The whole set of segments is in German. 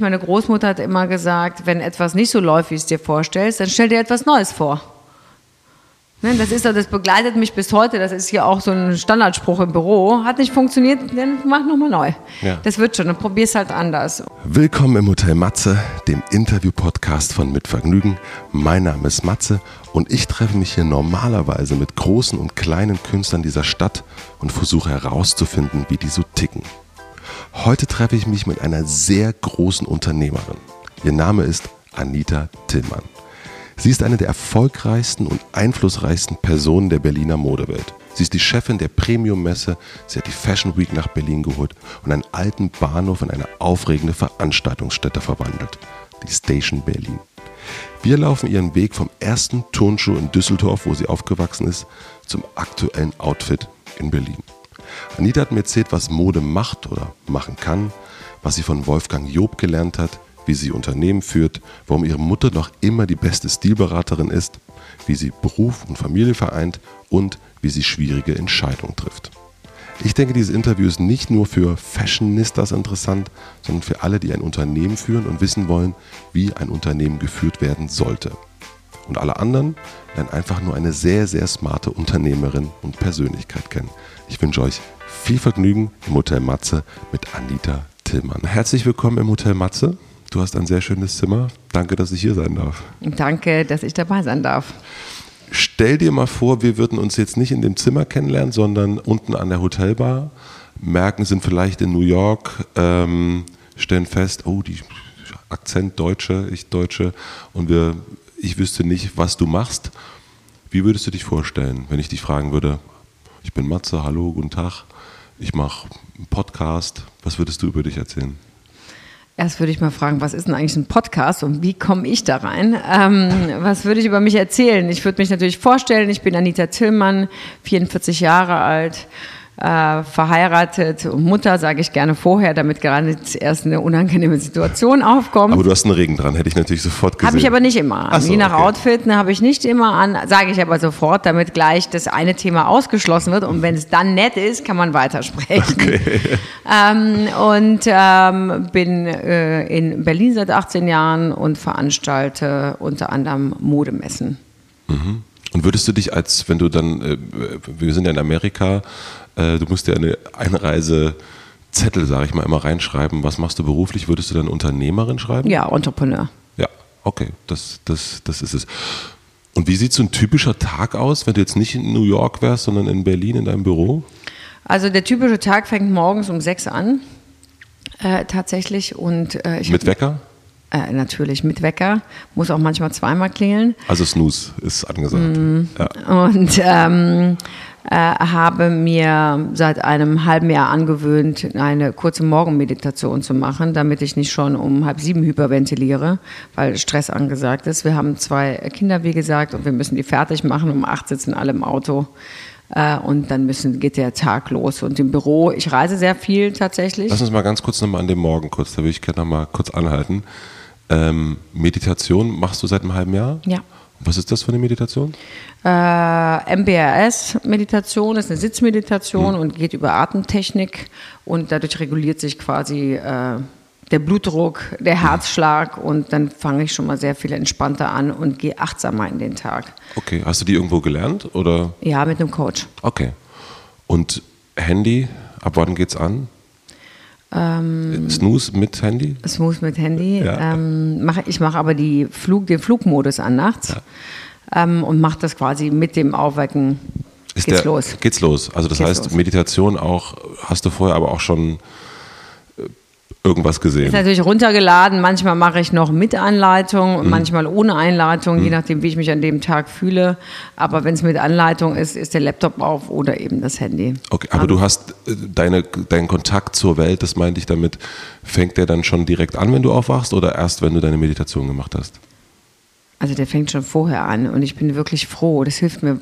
Meine Großmutter hat immer gesagt, wenn etwas nicht so läuft, wie es dir vorstellst, dann stell dir etwas Neues vor. Ne, das ist das begleitet mich bis heute. Das ist hier auch so ein Standardspruch im Büro. Hat nicht funktioniert, dann mach nochmal neu. Ja. Das wird schon, dann probier's halt anders. Willkommen im Hotel Matze, dem Interview-Podcast von Mit Vergnügen. Mein Name ist Matze und ich treffe mich hier normalerweise mit großen und kleinen Künstlern dieser Stadt und versuche herauszufinden, wie die so ticken. Heute treffe ich mich mit einer sehr großen Unternehmerin. Ihr Name ist Anita Tillmann. Sie ist eine der erfolgreichsten und einflussreichsten Personen der Berliner Modewelt. Sie ist die Chefin der Premium-Messe, sie hat die Fashion Week nach Berlin geholt und einen alten Bahnhof in eine aufregende Veranstaltungsstätte verwandelt, die Station Berlin. Wir laufen ihren Weg vom ersten Turnschuh in Düsseldorf, wo sie aufgewachsen ist, zum aktuellen Outfit in Berlin. Anita hat mir erzählt, was Mode macht oder machen kann, was sie von Wolfgang Job gelernt hat, wie sie Unternehmen führt, warum ihre Mutter noch immer die beste Stilberaterin ist, wie sie Beruf und Familie vereint und wie sie schwierige Entscheidungen trifft. Ich denke, dieses Interview ist nicht nur für Fashionistas interessant, sondern für alle, die ein Unternehmen führen und wissen wollen, wie ein Unternehmen geführt werden sollte. Und alle anderen lernen einfach nur eine sehr, sehr smarte Unternehmerin und Persönlichkeit kennen. Ich wünsche euch viel Vergnügen im Hotel Matze mit Anita Tillmann. Herzlich willkommen im Hotel Matze. Du hast ein sehr schönes Zimmer. Danke, dass ich hier sein darf. Danke, dass ich dabei sein darf. Stell dir mal vor, wir würden uns jetzt nicht in dem Zimmer kennenlernen, sondern unten an der Hotelbar. Merken, sind vielleicht in New York, ähm, stellen fest, oh, die Akzent Deutsche, ich Deutsche, und wir, ich wüsste nicht, was du machst. Wie würdest du dich vorstellen, wenn ich dich fragen würde, ich bin Matze, hallo, guten Tag, ich mache einen Podcast. Was würdest du über dich erzählen? Erst würde ich mal fragen, was ist denn eigentlich ein Podcast und wie komme ich da rein? Ähm, was würde ich über mich erzählen? Ich würde mich natürlich vorstellen, ich bin Anita Tillmann, 44 Jahre alt, äh, verheiratet und Mutter, sage ich gerne vorher, damit gerade erst eine unangenehme Situation aufkommt. Aber du hast einen Regen dran, hätte ich natürlich sofort gesehen. Habe ich aber nicht immer an. So, Je nach okay. Outfit ne, habe ich nicht immer an, sage ich aber sofort, damit gleich das eine Thema ausgeschlossen wird. Und wenn es dann nett ist, kann man weitersprechen. Okay. Ähm, und ähm, bin äh, in Berlin seit 18 Jahren und veranstalte unter anderem Modemessen. Mhm. Und würdest du dich als, wenn du dann, äh, wir sind ja in Amerika, äh, du musst ja eine Einreisezettel, sage ich mal, immer reinschreiben. Was machst du beruflich? Würdest du dann Unternehmerin schreiben? Ja, Entrepreneur. Ja, okay, das, das, das ist es. Und wie sieht so ein typischer Tag aus, wenn du jetzt nicht in New York wärst, sondern in Berlin in deinem Büro? Also der typische Tag fängt morgens um sechs an, äh, tatsächlich. Und, äh, Mit Wecker? Äh, natürlich mit Wecker, muss auch manchmal zweimal klingeln. Also Snooze ist angesagt. Mm, ja. Und ähm, äh, habe mir seit einem halben Jahr angewöhnt, eine kurze Morgenmeditation zu machen, damit ich nicht schon um halb sieben hyperventiliere, weil Stress angesagt ist. Wir haben zwei Kinder, wie gesagt, und wir müssen die fertig machen. Um acht sitzen alle im Auto. Äh, und dann müssen, geht der Tag los. Und im Büro, ich reise sehr viel tatsächlich. Lass uns mal ganz kurz nochmal an dem Morgen kurz, da will ich gerne nochmal kurz anhalten. Ähm, Meditation machst du seit einem halben Jahr? Ja. Was ist das für eine Meditation? Äh, MBRS-Meditation ist eine Sitzmeditation hm. und geht über Atemtechnik und dadurch reguliert sich quasi äh, der Blutdruck, der hm. Herzschlag und dann fange ich schon mal sehr viel entspannter an und gehe achtsamer in den Tag. Okay, hast du die irgendwo gelernt oder? Ja, mit einem Coach. Okay. Und Handy, ab wann geht's an? Ähm, Snooze mit Handy? Snooze mit Handy. Ja. Ähm, mach, ich mache aber die Flug, den Flugmodus an nachts ja. ähm, und mache das quasi mit dem Aufwecken. Ist geht's der, los. Geht's los. Also das geht's heißt, los. Meditation auch, hast du vorher aber auch schon irgendwas gesehen. Ist natürlich runtergeladen. Manchmal mache ich noch mit Anleitung, mhm. manchmal ohne Einleitung, mhm. je nachdem, wie ich mich an dem Tag fühle. Aber wenn es mit Anleitung ist, ist der Laptop auf oder eben das Handy. Okay, aber du hast äh, deine, deinen Kontakt zur Welt, das meinte ich damit, fängt der dann schon direkt an, wenn du aufwachst oder erst, wenn du deine Meditation gemacht hast? Also der fängt schon vorher an und ich bin wirklich froh. Das hilft mir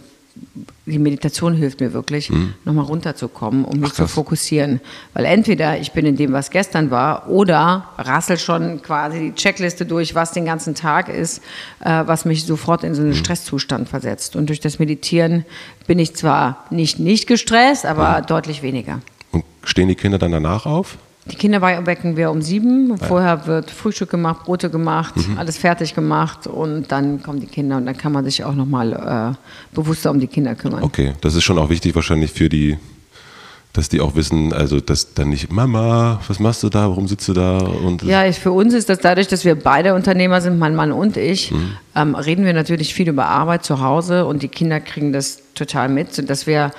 die Meditation hilft mir wirklich, mhm. nochmal runterzukommen, um mich Ach, zu fokussieren. Weil entweder ich bin in dem, was gestern war, oder rassel schon quasi die Checkliste durch, was den ganzen Tag ist, äh, was mich sofort in so einen mhm. Stresszustand versetzt. Und durch das Meditieren bin ich zwar nicht nicht gestresst, aber mhm. deutlich weniger. Und stehen die Kinder dann danach auf? Die Kinder wecken wir um sieben. Vorher wird Frühstück gemacht, Brote gemacht, Mhm. alles fertig gemacht und dann kommen die Kinder und dann kann man sich auch nochmal äh, bewusster um die Kinder kümmern. Okay, das ist schon auch wichtig wahrscheinlich für die, dass die auch wissen, also dass dann nicht, Mama, was machst du da, warum sitzt du da? Und Ja, ich, für uns ist das dadurch, dass wir beide Unternehmer sind, mein Mann und ich, Mhm. ähm, reden wir natürlich viel über Arbeit zu Hause und die Kinder kriegen das total mit, sodass wir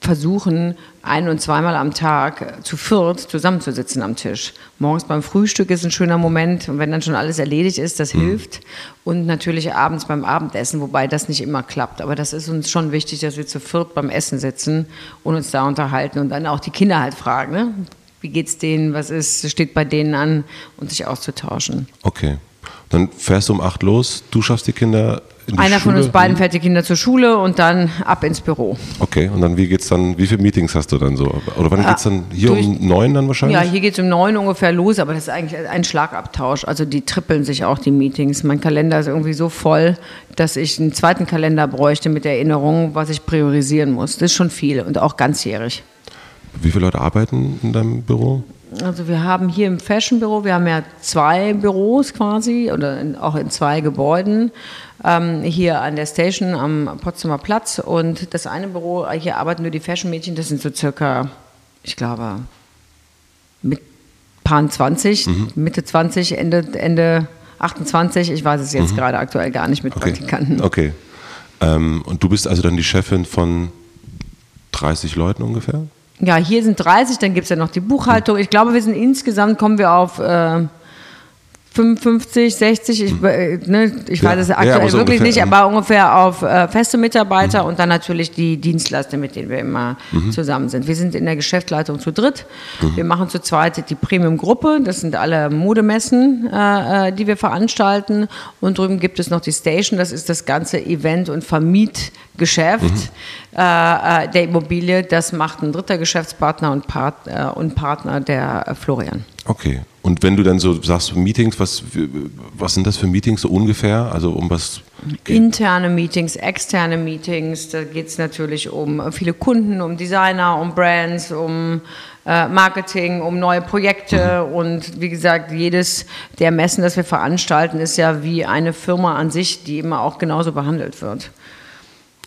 versuchen, ein- und zweimal am Tag zu viert zusammenzusitzen am Tisch. Morgens beim Frühstück ist ein schöner Moment und wenn dann schon alles erledigt ist, das hilft. Und natürlich abends beim Abendessen, wobei das nicht immer klappt. Aber das ist uns schon wichtig, dass wir zu viert beim Essen sitzen und uns da unterhalten und dann auch die Kinder halt fragen, ne? wie geht's denen, was ist, steht bei denen an und sich auszutauschen. Okay. Dann fährst du um acht los, du schaffst die Kinder in die Einer Schule. von uns beiden fährt die Kinder zur Schule und dann ab ins Büro. Okay, und dann wie geht's dann, wie viele Meetings hast du dann so? Oder wann geht's dann hier durch- um neun dann wahrscheinlich? Ja, hier geht es um neun ungefähr los, aber das ist eigentlich ein Schlagabtausch. Also die trippeln sich auch, die Meetings. Mein Kalender ist irgendwie so voll, dass ich einen zweiten Kalender bräuchte mit Erinnerungen, was ich priorisieren muss. Das ist schon viel und auch ganzjährig. Wie viele Leute arbeiten in deinem Büro? Also wir haben hier im Fashion-Büro, wir haben ja zwei Büros quasi oder in, auch in zwei Gebäuden. Ähm, hier an der Station am Potsdamer Platz und das eine Büro, hier arbeiten nur die Fashion-Mädchen, das sind so circa, ich glaube, mit Paar 20, Mitte 20, Ende, Ende 28, ich weiß es jetzt gerade aktuell gar nicht mit Okay. Praktikanten. Okay. Ähm, und du bist also dann die Chefin von 30 Leuten ungefähr? Ja, hier sind 30, dann gibt es ja noch die Buchhaltung. Ich glaube, wir sind insgesamt, kommen wir auf äh, 55, 60, ich, äh, ne, ich Ja, weiß es ja, aktuell aber so wirklich ungefähr, nicht, ja. aber ungefähr auf äh, feste Mitarbeiter und dann natürlich die Dienstleister, mit denen wir immer Mhm. zusammen sind. Wir sind in der Geschäftsleitung zu dritt. Wir machen zu zweit die Premium-Gruppe, das sind alle Modemessen, äh, äh, die wir veranstalten. Und drüben gibt es noch die Station, das ist das ganze Event- und Vermietgeschäft Mhm. äh, äh, der Immobilie. Das macht ein dritter Geschäftspartner und, Part, und Partner, der Florian. Okay. Und wenn du dann so sagst, Meetings, was, was sind das für Meetings so ungefähr? Also um was geht? Interne Meetings, externe Meetings, da geht es natürlich um viele Kunden, um Designer, um Brands, um äh, Marketing, um neue Projekte und wie gesagt, jedes der Messen, das wir veranstalten, ist ja wie eine Firma an sich, die immer auch genauso behandelt wird.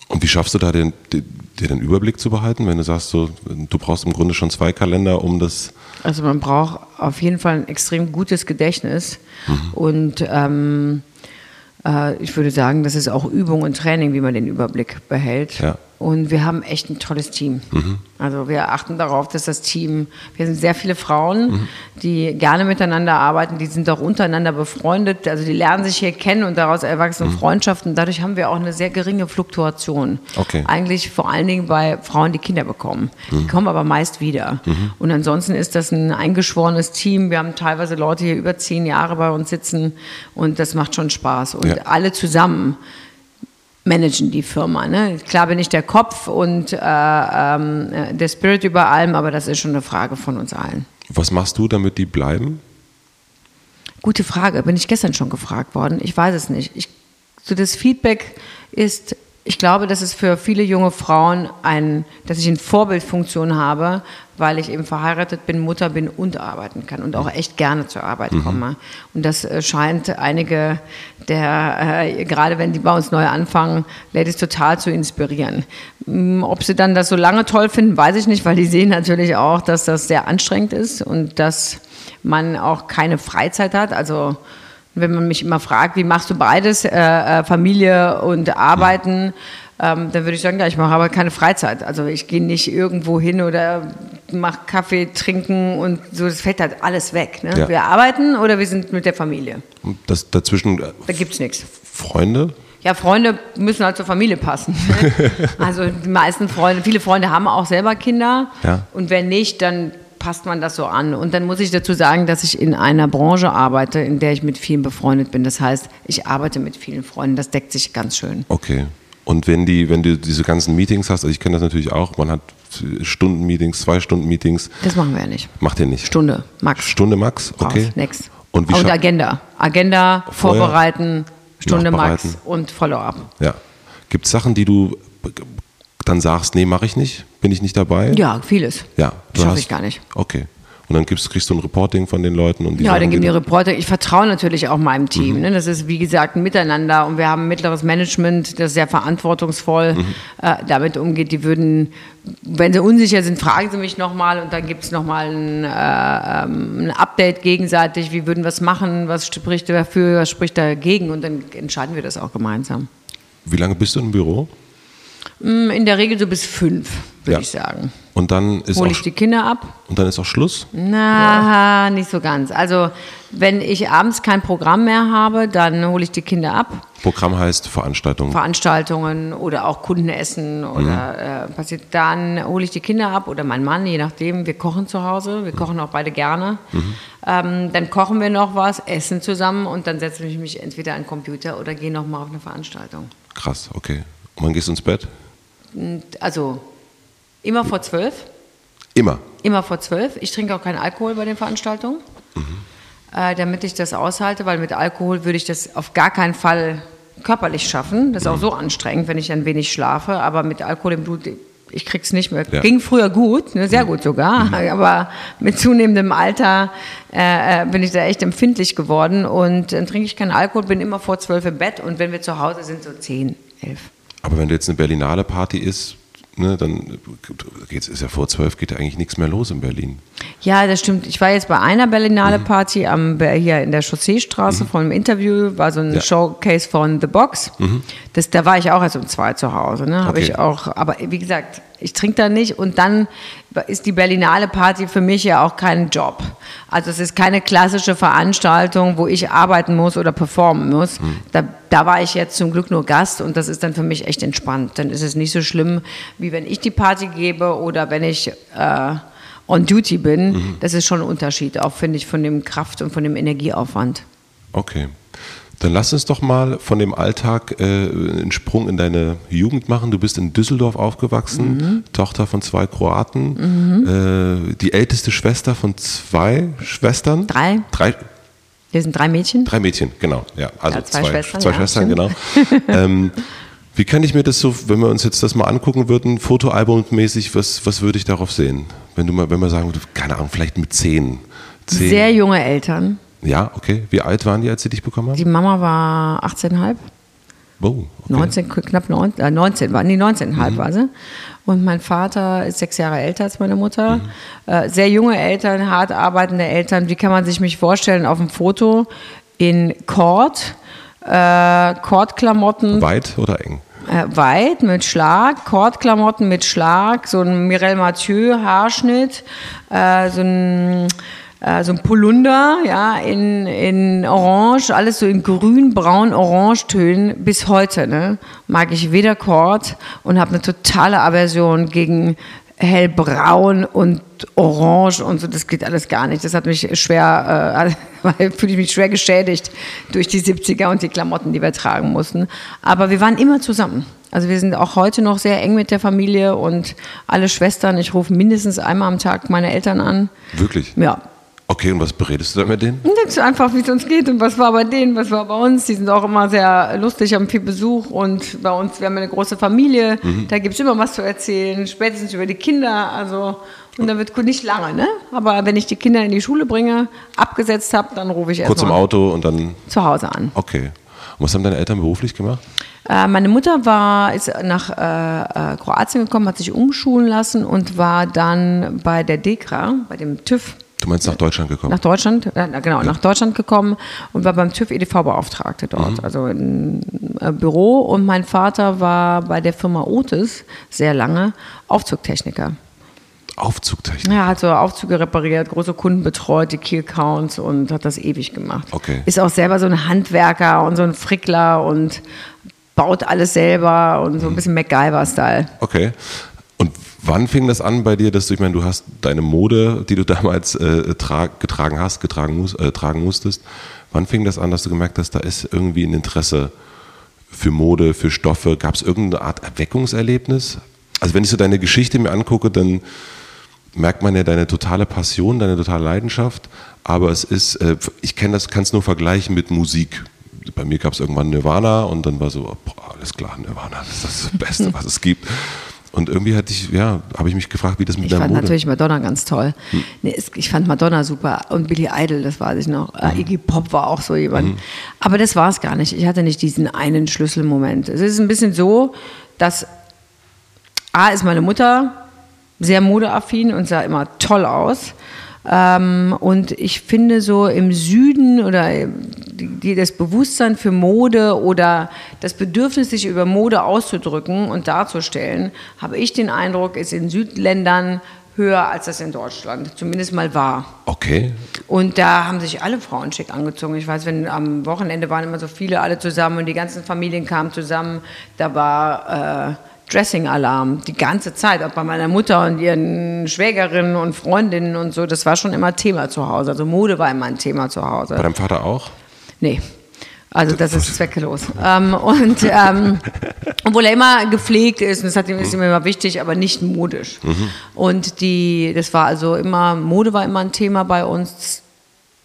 Und wie schaffst du da den, den, den Überblick zu behalten, wenn du sagst, so, du brauchst im Grunde schon zwei Kalender, um das. Also man braucht auf jeden Fall ein extrem gutes Gedächtnis und ähm, äh, ich würde sagen, das ist auch Übung und Training, wie man den Überblick behält. Ja. Und wir haben echt ein tolles Team. Also wir achten darauf, dass das Team, wir sind sehr viele Frauen, die gerne miteinander arbeiten, die sind auch untereinander befreundet, also die lernen sich hier kennen und daraus erwachsen Freundschaften. Dadurch haben wir auch eine sehr geringe Fluktuation. Okay. Eigentlich vor allen Dingen bei Frauen, die Kinder bekommen. Die kommen aber meist wieder. Und ansonsten ist das ein eingeschworenes Team. Wir haben teilweise Leute hier über zehn Jahre bei uns sitzen und das macht schon Spaß. Und Ja. alle zusammen managen die Firma. Ne? Klar bin ich der Kopf und äh, ähm, äh, der Spirit über allem, aber das ist schon eine Frage von uns allen. Was machst du, damit die bleiben? Gute Frage. Bin ich gestern schon gefragt worden? Ich weiß es nicht. Ich, so das Feedback ist, ich glaube, dass es für viele junge Frauen ein, dass ich eine Vorbildfunktion habe, weil ich eben verheiratet bin, Mutter bin und arbeiten kann und auch echt gerne zur Arbeit komme. Und das äh, scheint einige der, äh, gerade wenn die bei uns neu anfangen, Ladies total zu inspirieren. Mm, Ob sie dann das so lange toll finden, weiß ich nicht, weil die sehen natürlich auch, dass das sehr anstrengend ist und dass man auch keine Freizeit hat. Also wenn man mich immer fragt, wie machst du beides, äh, äh, Familie und Arbeiten, ähm, dann würde ich sagen, ja, ich mache aber keine Freizeit. Also ich gehe nicht irgendwo hin oder mache Kaffee trinken und so, das fällt halt alles weg. Ne? Ja. Wir arbeiten oder wir sind mit der Familie. Und Das dazwischen äh, Da gibt's nichts. Freunde? Ja, Freunde müssen halt zur Familie passen. ne? also die meisten Freunde, viele Freunde haben auch selber Kinder. Ja. Und wenn nicht, dann passt man das so an. Und dann muss ich dazu sagen, dass ich in einer Branche arbeite, in der ich mit vielen befreundet bin. Das heißt, ich arbeite mit vielen Freunden. Das deckt sich ganz schön. Okay. Und wenn die, wenn du diese ganzen Meetings hast, also ich kenne das natürlich auch, man hat Stunden-Meetings, zwei Stunden-Meetings, Das machen wir ja nicht. macht ihr nicht. Stunde, Max. Stunde max, okay. Raus, next. Und wie und Agenda. Agenda, Vorher, vorbereiten, Stunde Max und Follow-up. Ja. Gibt es Sachen, die du dann sagst, nee, mache ich nicht, bin ich nicht dabei? Ja, vieles. Ja. du Schaffe ich gar nicht. Okay. Und dann gibst, kriegst du ein Reporting von den Leuten. Und die ja, dann geben die Reporter. Ich vertraue natürlich auch meinem Team. Mhm. Ne? Das ist, wie gesagt, ein Miteinander und wir haben ein mittleres Management, das sehr verantwortungsvoll Mhm. äh, damit umgeht. Die würden, wenn sie unsicher sind, fragen sie mich nochmal und dann gibt es nochmal ein, äh, ähm, ein Update gegenseitig. Wie würden wir es machen? Was spricht dafür? Was spricht dagegen? Und dann entscheiden wir das auch gemeinsam. Wie lange bist du im Büro? Mm, In der Regel so bis fünf, würde Ja. ich sagen. Und dann ist Hole auch, ich die Kinder ab. und dann ist auch Schluss? Na, nicht so ganz. Also, wenn ich abends kein Programm mehr habe, dann hole ich die Kinder ab. Programm heißt Veranstaltung. Veranstaltungen oder auch Kundenessen oder äh, passiert, dann hole ich die Kinder ab oder mein Mann, je nachdem. Wir kochen zu Hause, wir kochen auch beide gerne. Ähm, dann kochen wir noch was, essen zusammen und dann setze ich mich entweder an den Computer oder gehe noch mal auf eine Veranstaltung. Krass, okay. Und wann gehst du ins Bett? Also immer vor zwölf. Immer. Immer vor zwölf. Ich trinke auch keinen Alkohol bei den Veranstaltungen, äh, damit ich das aushalte, weil mit Alkohol würde ich das auf gar keinen Fall körperlich schaffen. Das ist auch so anstrengend, wenn ich ein wenig schlafe, aber mit Alkohol im Blut, ich krieg's nicht mehr. Ja. Ging früher gut, ne, sehr gut sogar, aber mit zunehmendem Alter äh, äh, bin ich da echt empfindlich geworden und dann trinke ich keinen Alkohol, bin immer vor zwölf im Bett und wenn wir zu Hause sind, so zehn, elf. Aber wenn du jetzt eine Berlinale Party ist, ne, dann geht's, ist ja vor zwölf, geht ja eigentlich nichts mehr los in Berlin. Ja, das stimmt. Ich war jetzt bei einer Berlinale Party am, hier in der Chausseestraße von einem Interview, war so ein Ja. Showcase von The Box. Das, da war ich auch erst um zwei zu Hause. Ne? Habe Okay. ich auch, aber wie gesagt, ich trinke da nicht und dann ist die Berlinale Party für mich ja auch kein Job. Also es ist keine klassische Veranstaltung, wo ich arbeiten muss oder performen muss. Da, da war ich jetzt zum Glück nur Gast und das ist dann für mich echt entspannt. Dann ist es nicht so schlimm, wie wenn ich die Party gebe oder wenn ich äh, on duty bin. Das ist schon ein Unterschied, auch finde ich, von dem Kraft- und von dem Energieaufwand. Okay. Dann lass uns doch mal von dem Alltag äh, einen Sprung in deine Jugend machen. Du bist in Düsseldorf aufgewachsen, Tochter von zwei Kroaten, äh, die älteste Schwester von zwei Schwestern. Drei. Drei, Wir sind drei Mädchen. drei Mädchen, genau. Ja, also Ja, zwei zwei, Schwestern, zwei ja, Schwestern, genau. ähm, wie kann ich mir das so, wenn wir uns jetzt das mal angucken würden, Fotoalbummäßig, was, was würde ich darauf sehen? Wenn du mal, wenn man sagen keine Ahnung, vielleicht mit zehn. zehn. Sehr junge Eltern. Ja, okay. Wie alt waren die, als sie dich bekommen haben? Die Mama war 18,5. Oh, okay. 19, knapp 19, äh, 19 war, nee, 19,5 war sie. Und mein Vater ist sechs Jahre älter als meine Mutter. Äh, sehr junge Eltern, hart arbeitende Eltern. Wie kann man sich mich vorstellen auf dem Foto? In Cord, äh, Kordklamotten, Weit oder eng? äh, weit mit Schlag, Kordklamotten mit Schlag, so ein Mireille Mathieu Haarschnitt, äh, so ein äh, so ein Polunder, ja, in, in Orange, alles so in grün, braun, orange Tönen bis heute, ne, mag ich weder Kord und habe eine totale Aversion gegen hellbraun und orange und so, das geht alles gar nicht. Das hat mich schwer, äh, fühle ich mich schwer geschädigt durch die 70er und die Klamotten, die wir tragen mussten. Aber wir waren immer zusammen. Also wir sind auch heute noch sehr eng mit der Familie und alle Schwestern. Ich rufe mindestens einmal am Tag meine Eltern an. Wirklich? Ja. Okay, und was beredest du da mit denen? Du einfach, wie es uns geht und was war bei denen, was war bei uns. Die sind auch immer sehr lustig, haben viel Besuch und bei uns, wir haben eine große Familie, da gibt es immer was zu erzählen, spätestens über die Kinder. Also, und dann wird nicht lange, ne? Aber wenn ich die Kinder in die Schule bringe, abgesetzt habe, dann rufe ich erst Kurz im Auto und dann. zu Hause an. Okay. Und was haben deine Eltern beruflich gemacht? Äh, meine Mutter war, ist nach äh, äh, Kroatien gekommen, hat sich umschulen lassen und war dann bei der DEKRA, bei dem TÜV, Du meinst nach Deutschland gekommen? nach Deutschland, äh, genau, nach Deutschland gekommen und war beim TÜV EDV-Beauftragte dort, also im äh, Büro. Und mein Vater war bei der Firma Otis sehr lange Aufzugtechniker. Aufzugtechnik. Er hat so Aufzüge repariert, große Kunden betreut, die Key Accounts und hat das ewig gemacht. Okay. Ist auch selber so ein Handwerker und so ein Frickler und baut alles selber und so ein bisschen MacGyver-Style. Okay. Wann fing das an bei dir, dass du, ich meine, du hast deine Mode, die du damals äh, tra getragen hast, getragen mus äh, tragen musstest. Wann fing das an, dass du gemerkt hast, da ist irgendwie ein Interesse für Mode, für Stoffe? Gab es irgendeine Art Erweckungserlebnis? Also wenn ich so deine Geschichte mir angucke, dann merkt man ja deine totale Passion, deine totale Leidenschaft. Aber es ist, äh, ich kenne das, kann es nur vergleichen mit Musik. Bei mir gab es irgendwann Nirvana und dann war so, boah, alles klar, Nirvana, das ist das Beste, was es gibt. Und irgendwie hatte ich, ja, habe ich mich gefragt, wie das mit Ich der fand Mode. natürlich Madonna ganz toll. Nee, es, ich fand Madonna super und Billy Idol, das weiß ich noch. Äh, Iggy Pop war auch so jemand. Aber das war es gar nicht. Ich hatte nicht diesen einen Schlüsselmoment. Es ist ein bisschen so, dass A ist meine Mutter sehr modeaffin und sah immer toll aus. Ähm, und ich finde so im Süden oder die, das Bewusstsein für Mode oder das Bedürfnis, sich über Mode auszudrücken und darzustellen, habe ich den Eindruck, ist in Südländern höher als das in Deutschland. Zumindest mal war. Okay. Und da haben sich alle Frauen schick angezogen. Ich weiß, wenn am Wochenende waren immer so viele alle zusammen und die ganzen Familien kamen zusammen. Da war äh, Dressing-Alarm die ganze Zeit. Auch bei meiner Mutter und ihren Schwägerinnen und Freundinnen und so. Das war schon immer Thema zu Hause. Also Mode war immer ein Thema zu Hause. Bei deinem Vater auch? Nee. Also das ist zweckelos. Ähm, und ähm, obwohl er immer gepflegt ist, und das hat ihm, ist ihm immer wichtig, aber nicht modisch. Und die, das war also immer, Mode war immer ein Thema bei uns.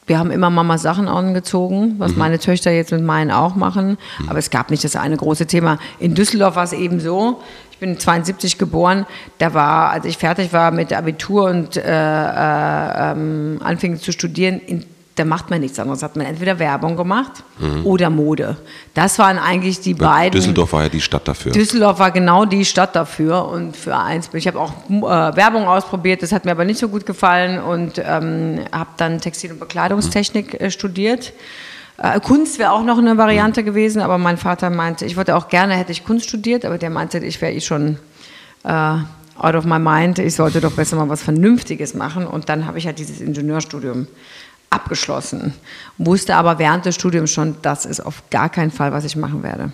Wir haben immer Mama Sachen angezogen, was meine Töchter jetzt mit meinen auch machen. Aber es gab nicht das eine große Thema. In Düsseldorf war es eben so. Ich bin 72 geboren. Da war, als ich fertig war mit Abitur und äh, äh, ähm, anfing zu studieren, in da macht man nichts anderes. Hat man entweder Werbung gemacht oder Mode. Das waren eigentlich die beiden. Düsseldorf war ja die Stadt dafür. Düsseldorf war genau die Stadt dafür und für eins. Ich habe auch äh, Werbung ausprobiert, das hat mir aber nicht so gut gefallen und ähm, habe dann Textil- und Bekleidungstechnik äh, studiert. Äh, Kunst wäre auch noch eine Variante gewesen, aber mein Vater meinte, ich wollte auch gerne, hätte ich Kunst studiert, aber der meinte, ich wäre eh schon äh, out of my mind, ich sollte doch besser mal was Vernünftiges machen und dann habe ich halt dieses Ingenieurstudium abgeschlossen. Wusste aber während des Studiums schon, das ist auf gar keinen Fall, was ich machen werde.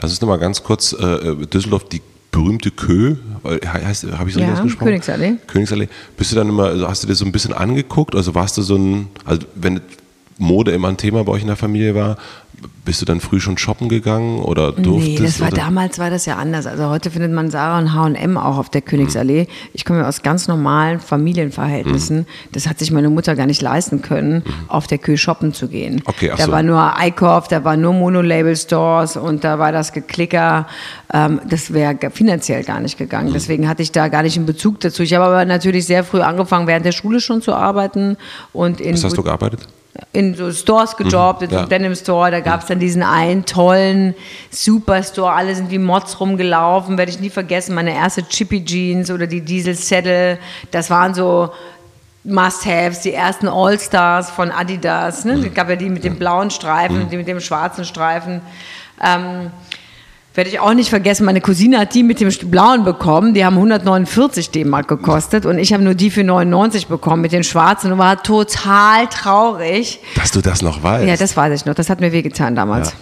Lass uns noch mal ganz kurz äh, Düsseldorf, die berühmte Kö, heißt, habe ich so Ja, ausgesprochen? Königsallee. Königsallee. Bist du dann immer, also hast du dir so ein bisschen angeguckt? Also warst du so ein, also wenn Mode immer ein Thema bei euch in der Familie war, bist du dann früh schon shoppen gegangen oder durftest? Nee, das war oder? damals war das ja anders. Also heute findet man Sarah und H&M auch auf der Königsallee. Ich komme ja aus ganz normalen Familienverhältnissen. Mhm. Das hat sich meine Mutter gar nicht leisten können, auf der Kö shoppen zu gehen. Okay, ach da so. war nur Eichhoff, da war nur Monolabel-Stores und da war das Geklicker. Ähm, das wäre finanziell gar nicht Mhm. gegangen. Deswegen hatte ich da gar nicht einen Bezug dazu. Ich habe aber natürlich sehr früh angefangen, während der Schule schon zu arbeiten. Und in Was hast du gearbeitet? In so Stores gejobbt, in so ja. einem Denim Store, da gab es dann diesen einen tollen Superstore, alle sind wie Mods rumgelaufen, werde ich nie vergessen, meine erste Chippy Jeans oder die Diesel Saddle, das waren so Must-Haves, die ersten All-Stars von Adidas, ne? es gab ja die mit dem blauen Streifen, die mit dem schwarzen Streifen, ähm, werde ich auch nicht vergessen, meine Cousine hat die mit dem blauen bekommen, die haben 149 D-Mark gekostet und ich habe nur die für 99 bekommen mit den schwarzen und war total traurig. Dass du das noch weißt. Ja, das weiß ich noch. Das hat mir wehgetan damals. Ja.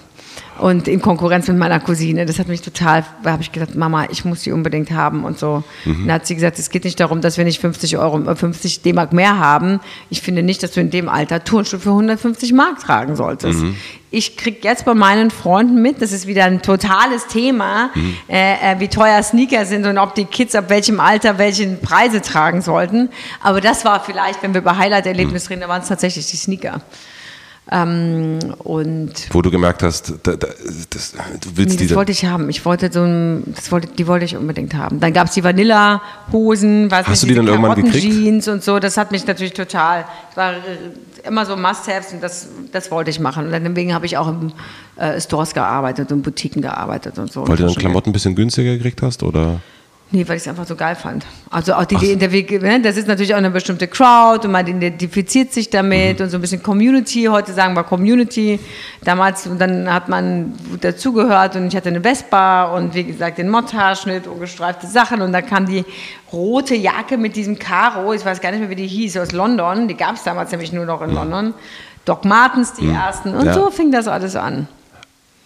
Und in Konkurrenz mit meiner Cousine. Das hat mich total, da habe ich gesagt, Mama, ich muss die unbedingt haben und so. Mhm. Dann hat sie gesagt, es geht nicht darum, dass wir nicht 50 Euro, äh, 50 D-Mark mehr haben. Ich finde nicht, dass du in dem Alter Turnschuhe für 150 Mark tragen solltest. Mhm. Ich kriege jetzt bei meinen Freunden mit, das ist wieder ein totales Thema, Mhm. äh, äh, wie teuer Sneaker sind und ob die Kids ab welchem Alter welche Preise tragen sollten. Aber das war vielleicht, wenn wir über Highlight-Erlebnis Mhm. reden, da waren es tatsächlich die Sneaker. Ähm, und Wo du gemerkt hast, da, da, das, du Nee, willst das diese. wollte ich haben. Ich wollte so ein, das wollte, die wollte ich unbedingt haben. Dann gab es die Vanilla-Hosen, was Hast nicht, du die dann irgendwann gekriegt? Jeans und so. Das hat mich natürlich total. Es war äh, immer so Must-Haves und das, das wollte ich machen. Und deswegen habe ich auch in äh, Stores gearbeitet und Boutiquen gearbeitet und so. weil du dann Und Klamotten ein bisschen günstiger gekriegt hast? Oder? Nee, weil ich es einfach so geil fand. Also auch die, die Interview, ne, das ist natürlich auch eine bestimmte Crowd und man identifiziert sich damit und so ein bisschen Community. Heute sagen wir Community. Damals, und dann hat man dazugehört und ich hatte eine Vespa und wie gesagt den Motthaarschnitt und gestreifte Sachen und dann kam die rote Jacke mit diesem Karo, ich weiß gar nicht mehr, wie die hieß, aus London. Die gab es damals nämlich nur noch in London. Doc Martens, die ersten. Und Ja. so fing das alles an.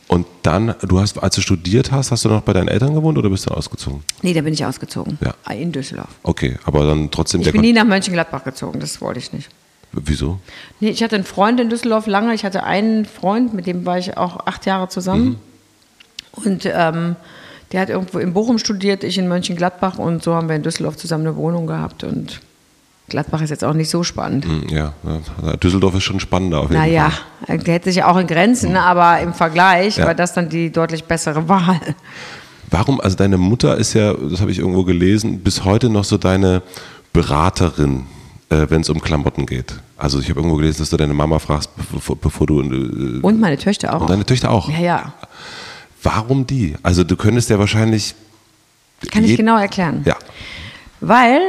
Und dann, du hast, als du studiert hast, hast du noch bei deinen Eltern gewohnt oder bist du ausgezogen? Nee, da bin ich ausgezogen. Ja. In Düsseldorf. Okay, aber dann trotzdem Ich bin Kon nie nach Mönchengladbach gezogen, das wollte ich nicht. Wieso? Nee, ich hatte einen Freund in Düsseldorf lange. Ich hatte einen Freund, mit dem war ich auch acht Jahre zusammen. Und ähm, der hat irgendwo in Bochum studiert, ich in Mönchengladbach. Und so haben wir in Düsseldorf zusammen eine Wohnung gehabt. Und Gladbach ist jetzt auch nicht so spannend. Hm, Ja, Düsseldorf ist schon spannender auf jeden Naja, Fall. der hätte sich ja auch in Grenzen, aber im Vergleich Ja. war das dann die deutlich bessere Wahl. Warum, also deine Mutter ist ja, das habe ich irgendwo gelesen, bis heute noch so deine Beraterin, äh, wenn es um Klamotten geht. Also ich habe irgendwo gelesen, dass du deine Mama fragst, bevor, bevor du... Äh, und meine Töchter auch. Und deine Töchter auch? Ja, ja. Warum die? Also du könntest ja wahrscheinlich... Kann ich genau erklären. Ja. Weil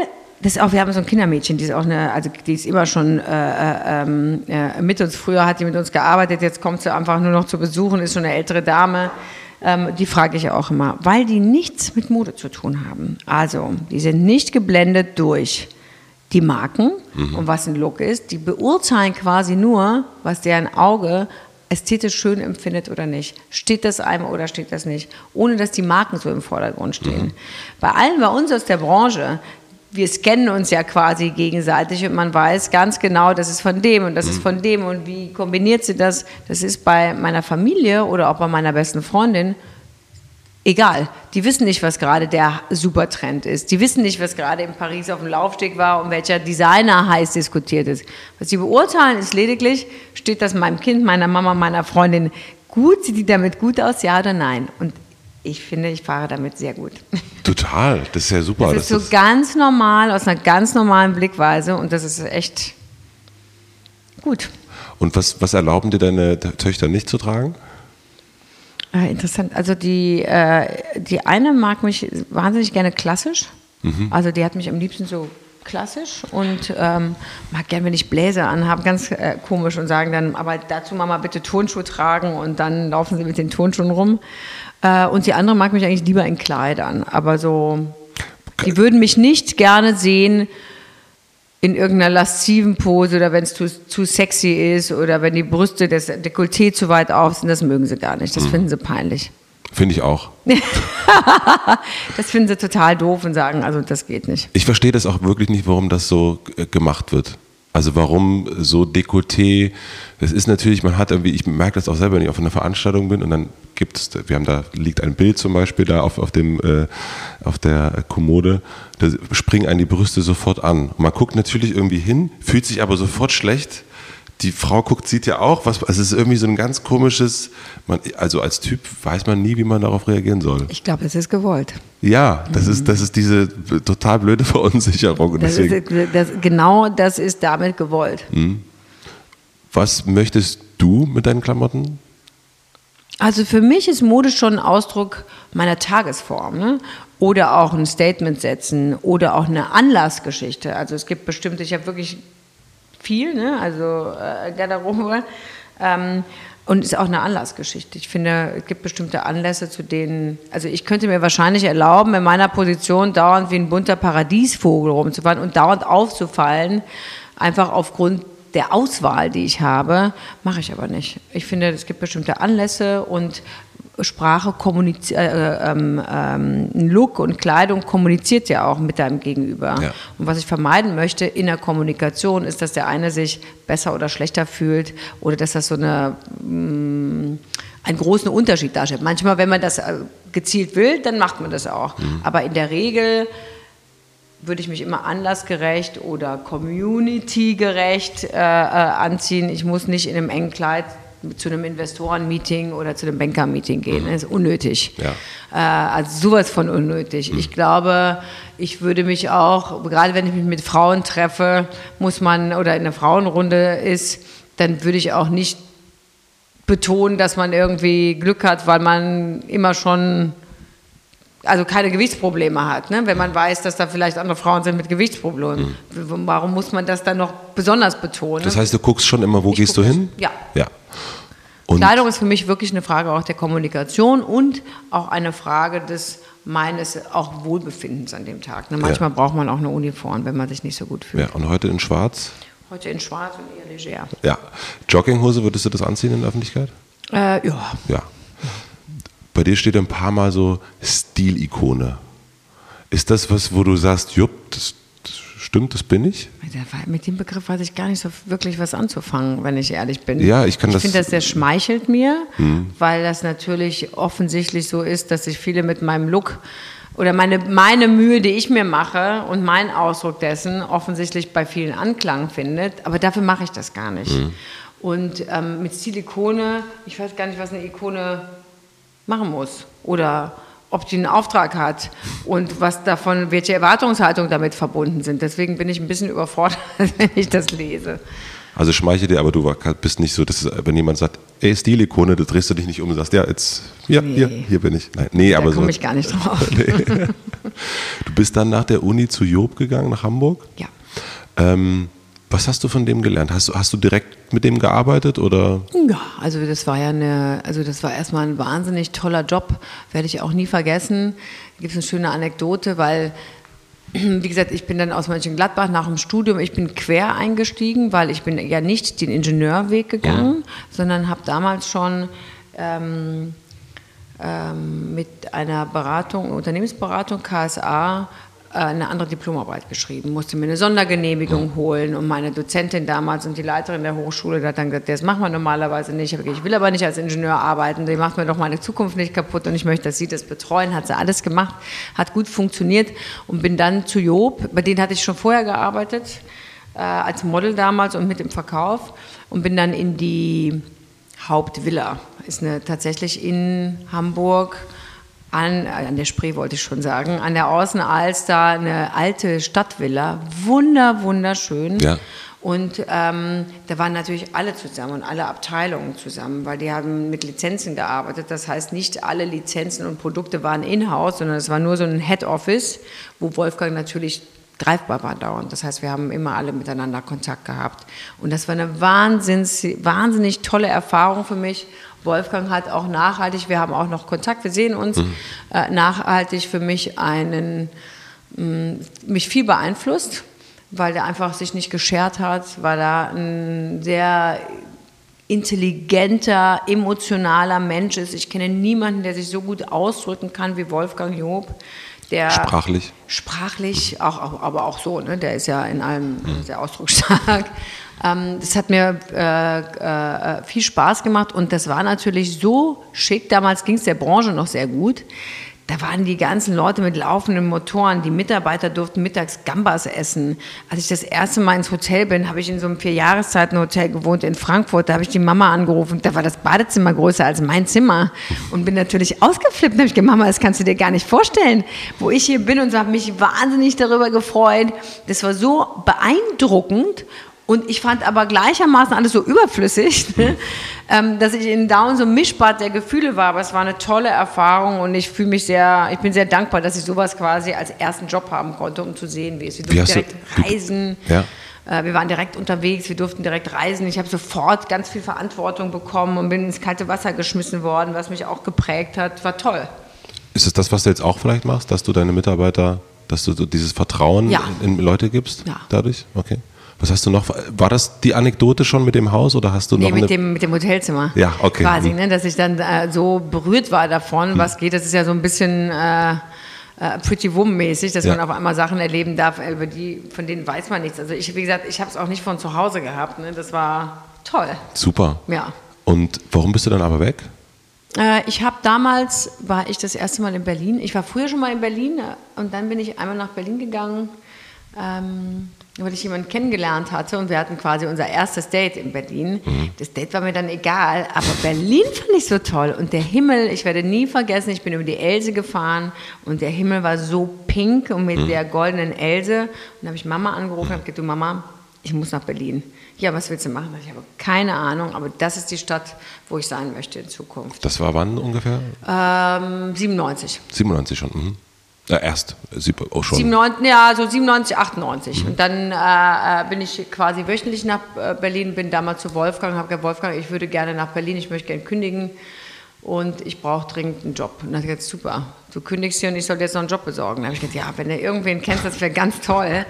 das auch, wir haben so ein Kindermädchen, die ist auch eine, also die ist immer schon äh, äh, äh, mit uns. Früher hat die mit uns gearbeitet, jetzt kommt sie einfach nur noch zu besuchen, ist schon eine ältere Dame. Ähm, die frage ich auch immer, weil die nichts mit Mode zu tun haben. Also, die sind nicht geblendet durch die Marken mhm. und was ein Look ist. Die beurteilen quasi nur, was deren Auge ästhetisch schön empfindet oder nicht. Steht das einem oder steht das nicht? Ohne dass die Marken so im Vordergrund stehen. Mhm. Bei allen bei uns aus der Branche, wir scannen uns ja quasi gegenseitig und man weiß ganz genau, das ist von dem und das ist mhm. von dem und wie kombiniert sie das. Das ist bei meiner Familie oder auch bei meiner besten Freundin egal. Die wissen nicht, was gerade der Supertrend ist. Die wissen nicht, was gerade in Paris auf dem Laufsteg war und welcher Designer heiß diskutiert ist. Was sie beurteilen, ist lediglich, steht das meinem Kind, meiner Mama, meiner Freundin gut? Sieht die damit gut aus, ja oder nein? Und ich finde, ich fahre damit sehr gut. Total, das ist ja super. Das ist so ganz normal, aus einer ganz normalen Blickweise und das ist echt gut. Und was, was erlauben dir deine Töchter nicht zu tragen? Äh, interessant. Also die, äh, die eine mag mich wahnsinnig gerne klassisch. Mhm. Also die hat mich am liebsten so klassisch und ähm, mag gerne, wenn ich Bläser anhabe, ganz äh, komisch und sagen dann, aber dazu Mama bitte Turnschuhe tragen und dann laufen sie mit den Turnschuhen rum. Äh, und die andere mag mich eigentlich lieber in Kleidern. Aber so, die würden mich nicht gerne sehen in irgendeiner lasziven Pose oder wenn es zu, zu sexy ist oder wenn die Brüste, das Dekolleté zu weit auf sind, das mögen sie gar nicht. Das mhm. finden sie peinlich. Finde ich auch. das finden sie total doof und sagen, also das geht nicht. Ich verstehe das auch wirklich nicht, warum das so äh, gemacht wird. Also warum so Dekolleté? Das ist natürlich, man hat irgendwie, ich merke das auch selber, wenn ich auf einer Veranstaltung bin und dann gibt es, wir haben da, liegt ein Bild zum Beispiel da auf, auf, dem, äh, auf der Kommode, da springen einen die Brüste sofort an. Und man guckt natürlich irgendwie hin, fühlt sich aber sofort schlecht die Frau guckt, sieht ja auch, was, also es ist irgendwie so ein ganz komisches, man, also als Typ weiß man nie, wie man darauf reagieren soll. Ich glaube, es ist gewollt. Ja, das, mhm. ist, das ist diese total blöde Verunsicherung. Das ist, das, genau das ist damit gewollt. Mhm. Was möchtest du mit deinen Klamotten? Also für mich ist Mode schon ein Ausdruck meiner Tagesform. Ne? Oder auch ein Statement setzen oder auch eine Anlassgeschichte. Also es gibt bestimmte, ich habe wirklich viel, ne? also äh, Garderobe. Ähm, und ist auch eine Anlassgeschichte. Ich finde, es gibt bestimmte Anlässe, zu denen, also ich könnte mir wahrscheinlich erlauben, in meiner Position dauernd wie ein bunter Paradiesvogel rumzufahren und dauernd aufzufallen, einfach aufgrund der Auswahl, die ich habe, mache ich aber nicht. Ich finde, es gibt bestimmte Anlässe und Sprache kommuniziert, äh, ähm, ähm, Look und Kleidung kommuniziert ja auch mit deinem Gegenüber. Ja. Und was ich vermeiden möchte in der Kommunikation ist, dass der eine sich besser oder schlechter fühlt oder dass das so eine, mh, mm, einen großen Unterschied darstellt. Manchmal, wenn man das äh, gezielt will, dann macht man das auch. Mhm. Aber in der Regel würde ich mich immer anlassgerecht oder communitygerecht äh, äh, anziehen. Ich muss nicht in einem engen Kleid zu einem Investoren-Meeting oder zu einem Banker-Meeting gehen. Das ist unnötig. Ja. Äh, also sowas von unnötig. Mhm. Ich glaube, ich würde mich auch, gerade wenn ich mich mit Frauen treffe, muss man, oder in einer Frauenrunde ist, dann würde ich auch nicht betonen, dass man irgendwie Glück hat, weil man immer schon also keine Gewichtsprobleme hat. Ne? Wenn man weiß, dass da vielleicht andere Frauen sind mit Gewichtsproblemen, mhm. warum muss man das dann noch besonders betonen? Das heißt, du guckst schon immer, wo ich gehst du hin? Ja. ja. Und Kleidung ist für mich wirklich eine Frage auch der Kommunikation und auch eine Frage des meines auch Wohlbefindens an dem Tag. Ne? Manchmal ja. braucht man auch eine Uniform, wenn man sich nicht so gut fühlt. Ja, und heute in Schwarz? Heute in Schwarz und eher leger. Ja. Jogginghose, würdest du das anziehen in der Öffentlichkeit? Äh, ja. Ja. Bei dir steht ein paar Mal so Stilikone. Ist das was, wo du sagst, jupp, das, das stimmt, das bin ich? Mit dem Begriff weiß ich gar nicht so wirklich was anzufangen, wenn ich ehrlich bin. Ja, ich kann ich das. Ich finde, das sehr schmeichelt mir, mhm. weil das natürlich offensichtlich so ist, dass sich viele mit meinem Look oder meine, meine Mühe, die ich mir mache und mein Ausdruck dessen offensichtlich bei vielen Anklang findet. Aber dafür mache ich das gar nicht. Mhm. Und ähm, mit Stilikone, ich weiß gar nicht, was eine Ikone machen muss oder ob die einen Auftrag hat und was davon, welche Erwartungshaltung damit verbunden sind. Deswegen bin ich ein bisschen überfordert, wenn ich das lese. Also schmeichel dir, aber du bist nicht so, dass wenn jemand sagt, ey, Stilikone, da drehst du dich nicht um und sagst, ja, jetzt, ja, nee. hier, hier bin ich. Nein, nee, da aber so. komme ich gar nicht drauf. nee. Du bist dann nach der Uni zu Job gegangen, nach Hamburg? Ja. Ähm, was hast du von dem gelernt? Hast, hast du direkt mit dem gearbeitet oder? Ja, also das war ja eine, also das war erstmal ein wahnsinnig toller Job, werde ich auch nie vergessen. Gibt es eine schöne Anekdote, weil wie gesagt, ich bin dann aus Mönchengladbach nach dem Studium, ich bin quer eingestiegen, weil ich bin ja nicht den Ingenieurweg gegangen, mhm. sondern habe damals schon ähm, ähm, mit einer Beratung, Unternehmensberatung, KSA, eine andere Diplomarbeit geschrieben, musste mir eine Sondergenehmigung holen. Und meine Dozentin damals und die Leiterin der Hochschule hat dann gesagt, das machen wir normalerweise nicht. Ich will aber nicht als Ingenieur arbeiten, die macht mir doch meine Zukunft nicht kaputt und ich möchte, dass sie das betreuen. Hat sie alles gemacht, hat gut funktioniert und bin dann zu Job, bei denen hatte ich schon vorher gearbeitet, äh, als Model damals und mit dem Verkauf und bin dann in die Hauptvilla, ist eine tatsächlich in Hamburg, an, an der Spree wollte ich schon sagen, an der Außenalster eine alte Stadtvilla, wunder, wunderschön. Ja. Und ähm, da waren natürlich alle zusammen und alle Abteilungen zusammen, weil die haben mit Lizenzen gearbeitet. Das heißt, nicht alle Lizenzen und Produkte waren in-house, sondern es war nur so ein Head Office, wo Wolfgang natürlich greifbar war dauernd. Das heißt, wir haben immer alle miteinander Kontakt gehabt. Und das war eine wahnsinns, wahnsinnig tolle Erfahrung für mich Wolfgang hat auch nachhaltig, wir haben auch noch Kontakt, wir sehen uns, mhm. äh, nachhaltig für mich einen, mh, mm, mich viel beeinflusst, weil der einfach sich nicht geschert hat, weil er ein sehr intelligenter, emotionaler Mensch ist. Ich kenne niemanden, der sich so gut ausdrücken kann wie Wolfgang Job. Der sprachlich. Sprachlich, auch, auch, aber auch so, ne? der ist ja in allem mhm. sehr ausdrucksstark. Ähm, das hat mir äh, äh, viel Spaß gemacht und das war natürlich so schick. Damals ging es der Branche noch sehr gut. Da waren die ganzen Leute mit laufenden Motoren. Die Mitarbeiter durften mittags Gambas essen. Als ich das erste Mal ins Hotel bin, habe ich in so einem Vierjahreszeiten-Hotel gewohnt in Frankfurt. Da habe ich die Mama angerufen. Da war das Badezimmer größer als mein Zimmer. Und bin natürlich ausgeflippt. Da habe ich gesagt, Mama, das kannst du dir gar nicht vorstellen, wo ich hier bin. Und so habe mich wahnsinnig darüber gefreut. Das war so beeindruckend. Und ich fand aber gleichermaßen alles so überflüssig, ne? ähm, dass ich in Down so ein Mischbad der Gefühle war. Aber es war eine tolle Erfahrung und ich fühle mich sehr, ich bin sehr dankbar, dass ich sowas quasi als ersten Job haben konnte, um zu sehen, wie es ist. Wir durften direkt du, reisen. Ja. Äh, wir waren direkt unterwegs, wir durften direkt reisen. Ich habe sofort ganz viel Verantwortung bekommen und bin ins kalte Wasser geschmissen worden, was mich auch geprägt hat. War toll. Ist es das, was du jetzt auch vielleicht machst, dass du deine Mitarbeiter, dass du dieses Vertrauen ja. in Leute gibst? Ja. Dadurch? Okay. Was hast du noch? War das die Anekdote schon mit dem Haus oder hast du nee, noch mit dem mit dem Hotelzimmer? Ja, okay. Quasi, hm. ne, dass ich dann äh, so berührt war davon, hm. was geht. Das ist ja so ein bisschen äh, äh, Pretty Woman mäßig, dass ja. man auf einmal Sachen erleben darf, über die von denen weiß man nichts. Also ich, wie gesagt, ich habe es auch nicht von zu Hause gehabt. Ne? Das war toll. Super. Ja. Und warum bist du dann aber weg? Äh, ich habe damals war ich das erste Mal in Berlin. Ich war früher schon mal in Berlin äh, und dann bin ich einmal nach Berlin gegangen. Ähm, weil ich jemanden kennengelernt hatte und wir hatten quasi unser erstes Date in Berlin. Mhm. Das Date war mir dann egal, aber Berlin fand ich so toll und der Himmel, ich werde nie vergessen, ich bin über die Else gefahren und der Himmel war so pink und mit mhm. der goldenen Else und dann habe ich Mama angerufen und habe gesagt, du Mama, ich muss nach Berlin. Ja, was willst du machen? Ich habe keine Ahnung, aber das ist die Stadt, wo ich sein möchte in Zukunft. Das war wann ungefähr? Ähm, 97. 97 schon. Mhm. Ja, erst, auch schon. 97, ja, so 97, 98. Mhm. Und dann äh, äh, bin ich quasi wöchentlich nach äh, Berlin, bin damals zu Wolfgang, habe gesagt, Wolfgang, ich würde gerne nach Berlin, ich möchte gerne kündigen und ich brauche dringend einen Job. Und dann hat gesagt, super, du kündigst hier und ich soll dir jetzt noch einen Job besorgen. Dann habe ich gesagt, ja, wenn du irgendwen kennst, das wäre ganz toll.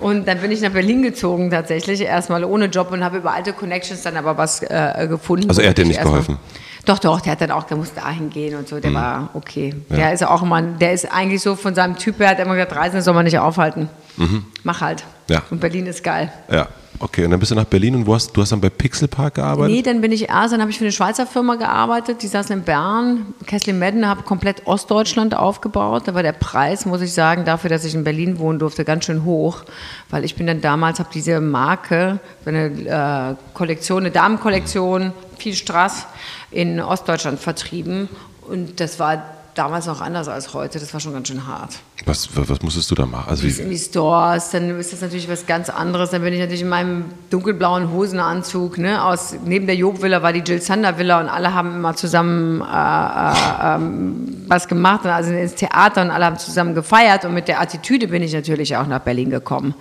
Und dann bin ich nach Berlin gezogen tatsächlich, erstmal ohne Job und habe über alte Connections dann aber was äh, gefunden. Also er hat dir nicht geholfen? Doch, doch, der hat dann auch, der muss dahin gehen und so, der mhm. war okay. Ja. Der ist auch immer, der ist eigentlich so von seinem Typ her, hat immer gesagt, Reisen soll man nicht aufhalten. Mhm. Mach halt. Ja. Und Berlin ist geil. Ja. Okay, und dann bist du nach Berlin und wo hast, du hast dann bei Pixel Park gearbeitet? Nee, dann bin ich erst, dann habe ich für eine Schweizer Firma gearbeitet, die saß in Bern. Kessler Madden habe komplett Ostdeutschland aufgebaut. Da war der Preis, muss ich sagen, dafür, dass ich in Berlin wohnen durfte, ganz schön hoch. Weil ich bin dann damals, habe diese Marke, eine äh, Kollektion, eine Damenkollektion, viel Straß, in Ostdeutschland vertrieben. Und das war damals noch anders als heute. Das war schon ganz schön hart. Was, was musstest du da machen? Also in die Stores, dann ist das natürlich was ganz anderes. Dann bin ich natürlich in meinem dunkelblauen Hosenanzug. Ne, aus, neben der Job-Villa war die Jill Sander Villa und alle haben immer zusammen äh, äh, ähm, was gemacht. Also ins Theater und alle haben zusammen gefeiert. Und mit der Attitüde bin ich natürlich auch nach Berlin gekommen.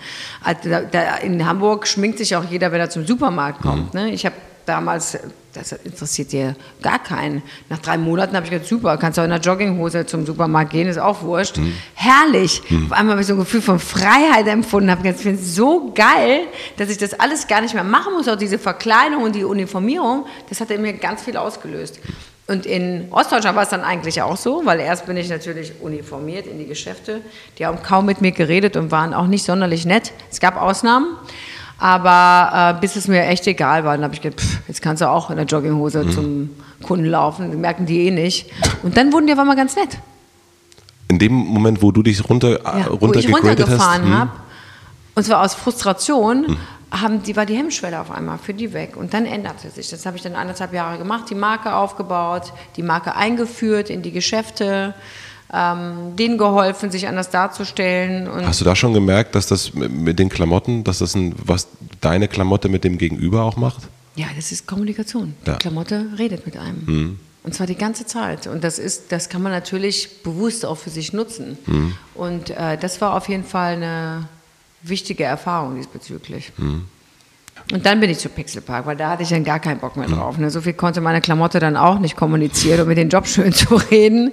Also da, da in Hamburg schminkt sich auch jeder, wenn er zum Supermarkt kommt. Mhm. Ne? Ich habe damals, das interessiert dir gar keinen. Nach drei Monaten habe ich gesagt, super, kannst du auch in einer Jogginghose zum Supermarkt gehen, ist auch wurscht. Mhm. Herrlich. Mhm. Auf einmal habe ich so ein Gefühl von Freiheit empfunden, habe gesagt, ich finde es so geil, dass ich das alles gar nicht mehr machen muss, auch diese Verkleidung und die Uniformierung, das hat in mir ganz viel ausgelöst. Und in Ostdeutschland war es dann eigentlich auch so, weil erst bin ich natürlich uniformiert in die Geschäfte. Die haben kaum mit mir geredet und waren auch nicht sonderlich nett. Es gab Ausnahmen. Aber äh, bis es mir echt egal war, dann habe ich gedacht, pff, jetzt kannst du auch in der Jogginghose mhm. zum Kunden laufen, das merken die eh nicht. Und dann wurden die aber mal ganz nett. In dem Moment, wo du dich runter, ja, runter wo ich runtergefahren hm? habe, und zwar aus Frustration, hm. haben, die war die Hemmschwelle auf einmal für die weg. Und dann änderte sich. Das habe ich dann anderthalb Jahre gemacht, die Marke aufgebaut, die Marke eingeführt in die Geschäfte ähm, denen geholfen, sich anders darzustellen. Hast du da schon gemerkt, dass das mit den Klamotten, dass das ein, was deine Klamotte mit dem Gegenüber auch macht? Ja, das ist Kommunikation. Ja. Die Klamotte redet mit einem. Mhm. Und zwar die ganze Zeit. Und das ist, das kann man natürlich bewusst auch für sich nutzen. Mhm. Und äh, das war auf jeden Fall eine wichtige Erfahrung diesbezüglich. Mhm. Und dann bin ich zu Pixelpark, weil da hatte ich dann gar keinen Bock mehr drauf. Ne? So viel konnte meine Klamotte dann auch nicht kommunizieren, um mit den Job schön zu reden.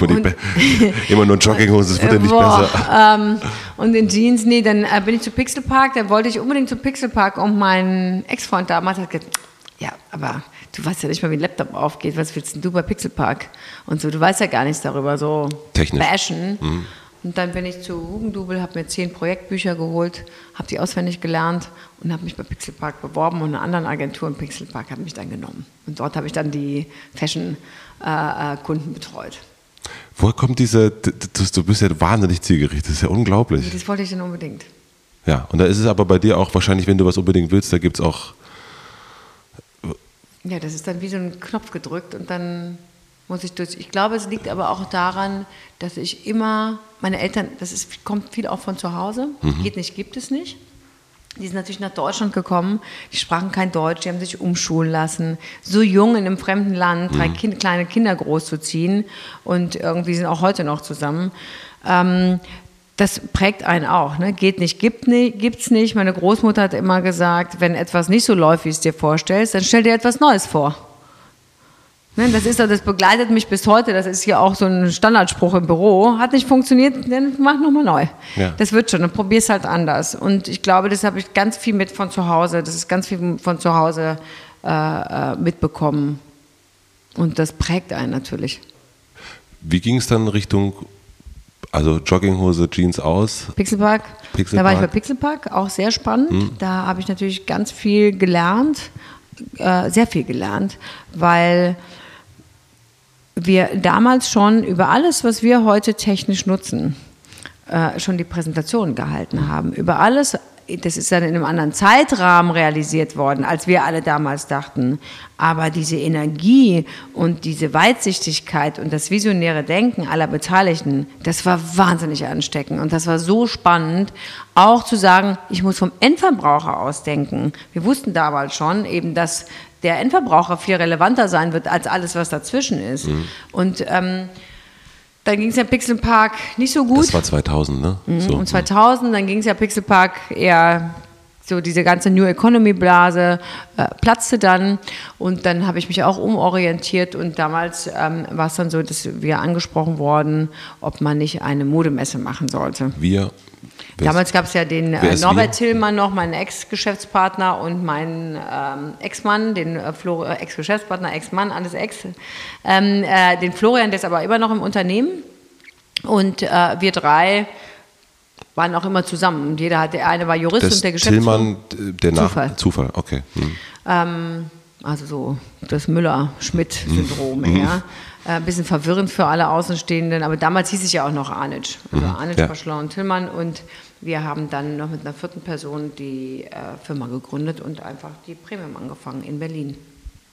Und, immer nur Jogginghose, das wird ja nicht boah, besser. Ähm, und in Jeans, nee, dann äh, bin ich zu Pixelpark, dann wollte ich unbedingt zu Pixelpark und mein Ex-Freund damals hat gesagt, ja, aber du weißt ja nicht mal, wie ein Laptop aufgeht, was willst denn du bei Pixelpark? Und so, du weißt ja gar nichts darüber, so Technisch. bashen. Mhm. Und dann bin ich zu Hugendubel, habe mir zehn Projektbücher geholt, habe die auswendig gelernt und habe mich bei Pixelpark beworben und eine andere Agentur in Pixelpark hat mich dann genommen. Und dort habe ich dann die Fashion-Kunden äh, betreut. Woher kommt diese, du bist ja wahnsinnig zielgerichtet, das ist ja unglaublich. Das wollte ich dann unbedingt. Ja, und da ist es aber bei dir auch wahrscheinlich, wenn du was unbedingt willst, da gibt es auch. Ja, das ist dann wie so ein Knopf gedrückt und dann muss ich durch. Ich glaube, es liegt aber auch daran, dass ich immer, meine Eltern, das ist, kommt viel auch von zu Hause, mhm. geht nicht, gibt es nicht. Die sind natürlich nach Deutschland gekommen, die sprachen kein Deutsch, die haben sich umschulen lassen. So jung in einem fremden Land, drei mhm. kind, kleine Kinder großzuziehen und irgendwie sind auch heute noch zusammen. Ähm, das prägt einen auch. Ne? Geht nicht, gibt nicht, gibt's nicht. Meine Großmutter hat immer gesagt, wenn etwas nicht so läuft, wie es dir vorstellst, dann stell dir etwas Neues vor. Ne, das ist das begleitet mich bis heute. Das ist hier auch so ein Standardspruch im Büro. Hat nicht funktioniert, dann mach nochmal neu. Ja. Das wird schon. Dann probier's halt anders. Und ich glaube, das habe ich ganz viel mit von zu Hause. Das ist ganz viel von zu Hause äh, äh mitbekommen. Und das prägt einen natürlich. Wie ging es dann Richtung, also Jogginghose, Jeans aus? Pixelpark. Pixelpark. Da war ich bei Pixelpark, auch sehr spannend. Hm. Da habe ich natürlich ganz viel gelernt, äh, sehr viel gelernt, weil wir damals schon über alles, was wir heute technisch nutzen, äh, schon die Präsentation gehalten haben. Über alles, das ist dann in einem anderen Zeitrahmen realisiert worden, als wir alle damals dachten. Aber diese Energie und diese Weitsichtigkeit und das visionäre Denken aller Beteiligten, das war wahnsinnig ansteckend. Und das war so spannend, auch zu sagen, ich muss vom Endverbraucher ausdenken. Wir wussten damals schon eben, dass der Endverbraucher viel relevanter sein wird als alles, was dazwischen ist. Mhm. Und ähm, dann ging es ja Pixel Park nicht so gut. Das war 2000, ne? Mhm. So. Und 2000, dann ging es ja Pixel Park eher so diese ganze New Economy Blase äh, platzte dann und dann habe ich mich auch umorientiert und damals ähm, war es dann so, dass wir angesprochen wurden, ob man nicht eine Modemesse machen sollte. Wir Damals gab es ja den äh, Norbert Tillmann noch, meinen Ex-Geschäftspartner und meinen ähm, Ex-Mann, den äh, äh, Ex-Geschäftspartner, Ex-Mann, alles Ex, ähm, äh, den Florian, der ist aber immer noch im Unternehmen. Und äh, wir drei waren auch immer zusammen. Und jeder hat, der eine war Jurist das und der Geschäftsführer. Tillmann, der Nach Zufall. Zufall, okay. Hm. Ähm, also so das Müller-Schmidt-Syndrom, mhm. ja. Ein äh, bisschen verwirrend für alle Außenstehenden, aber damals hieß ich ja auch noch Arnic. Also mhm. Arnic, ja. Schlau und Tillmann und wir haben dann noch mit einer vierten Person die äh, Firma gegründet und einfach die Premium angefangen in Berlin.